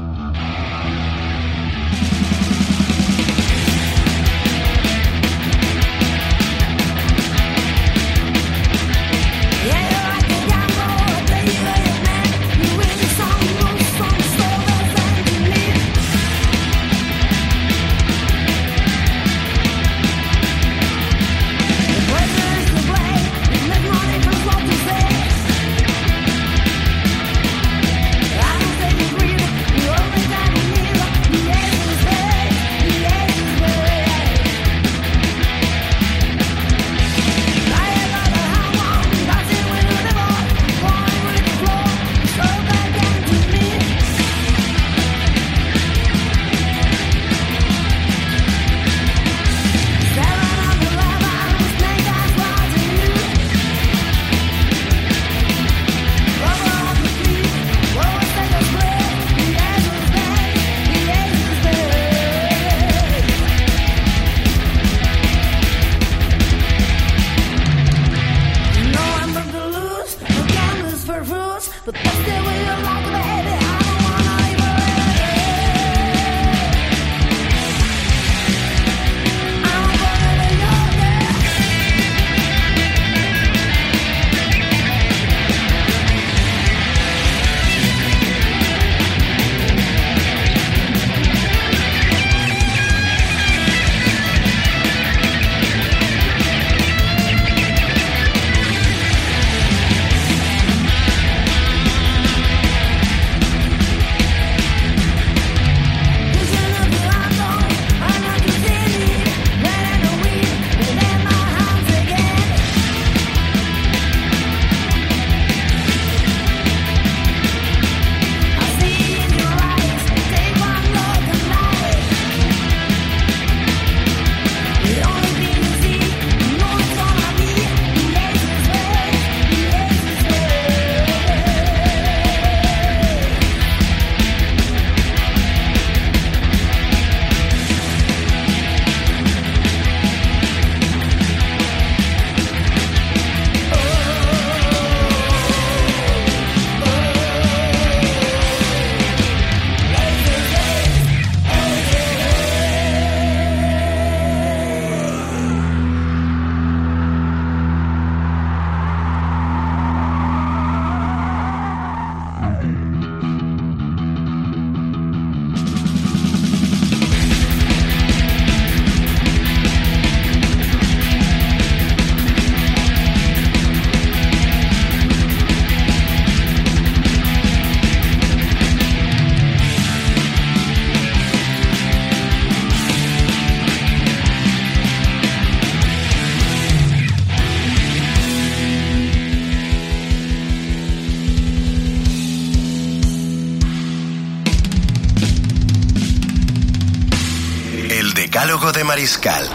Mariscal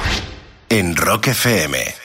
en Rock FM.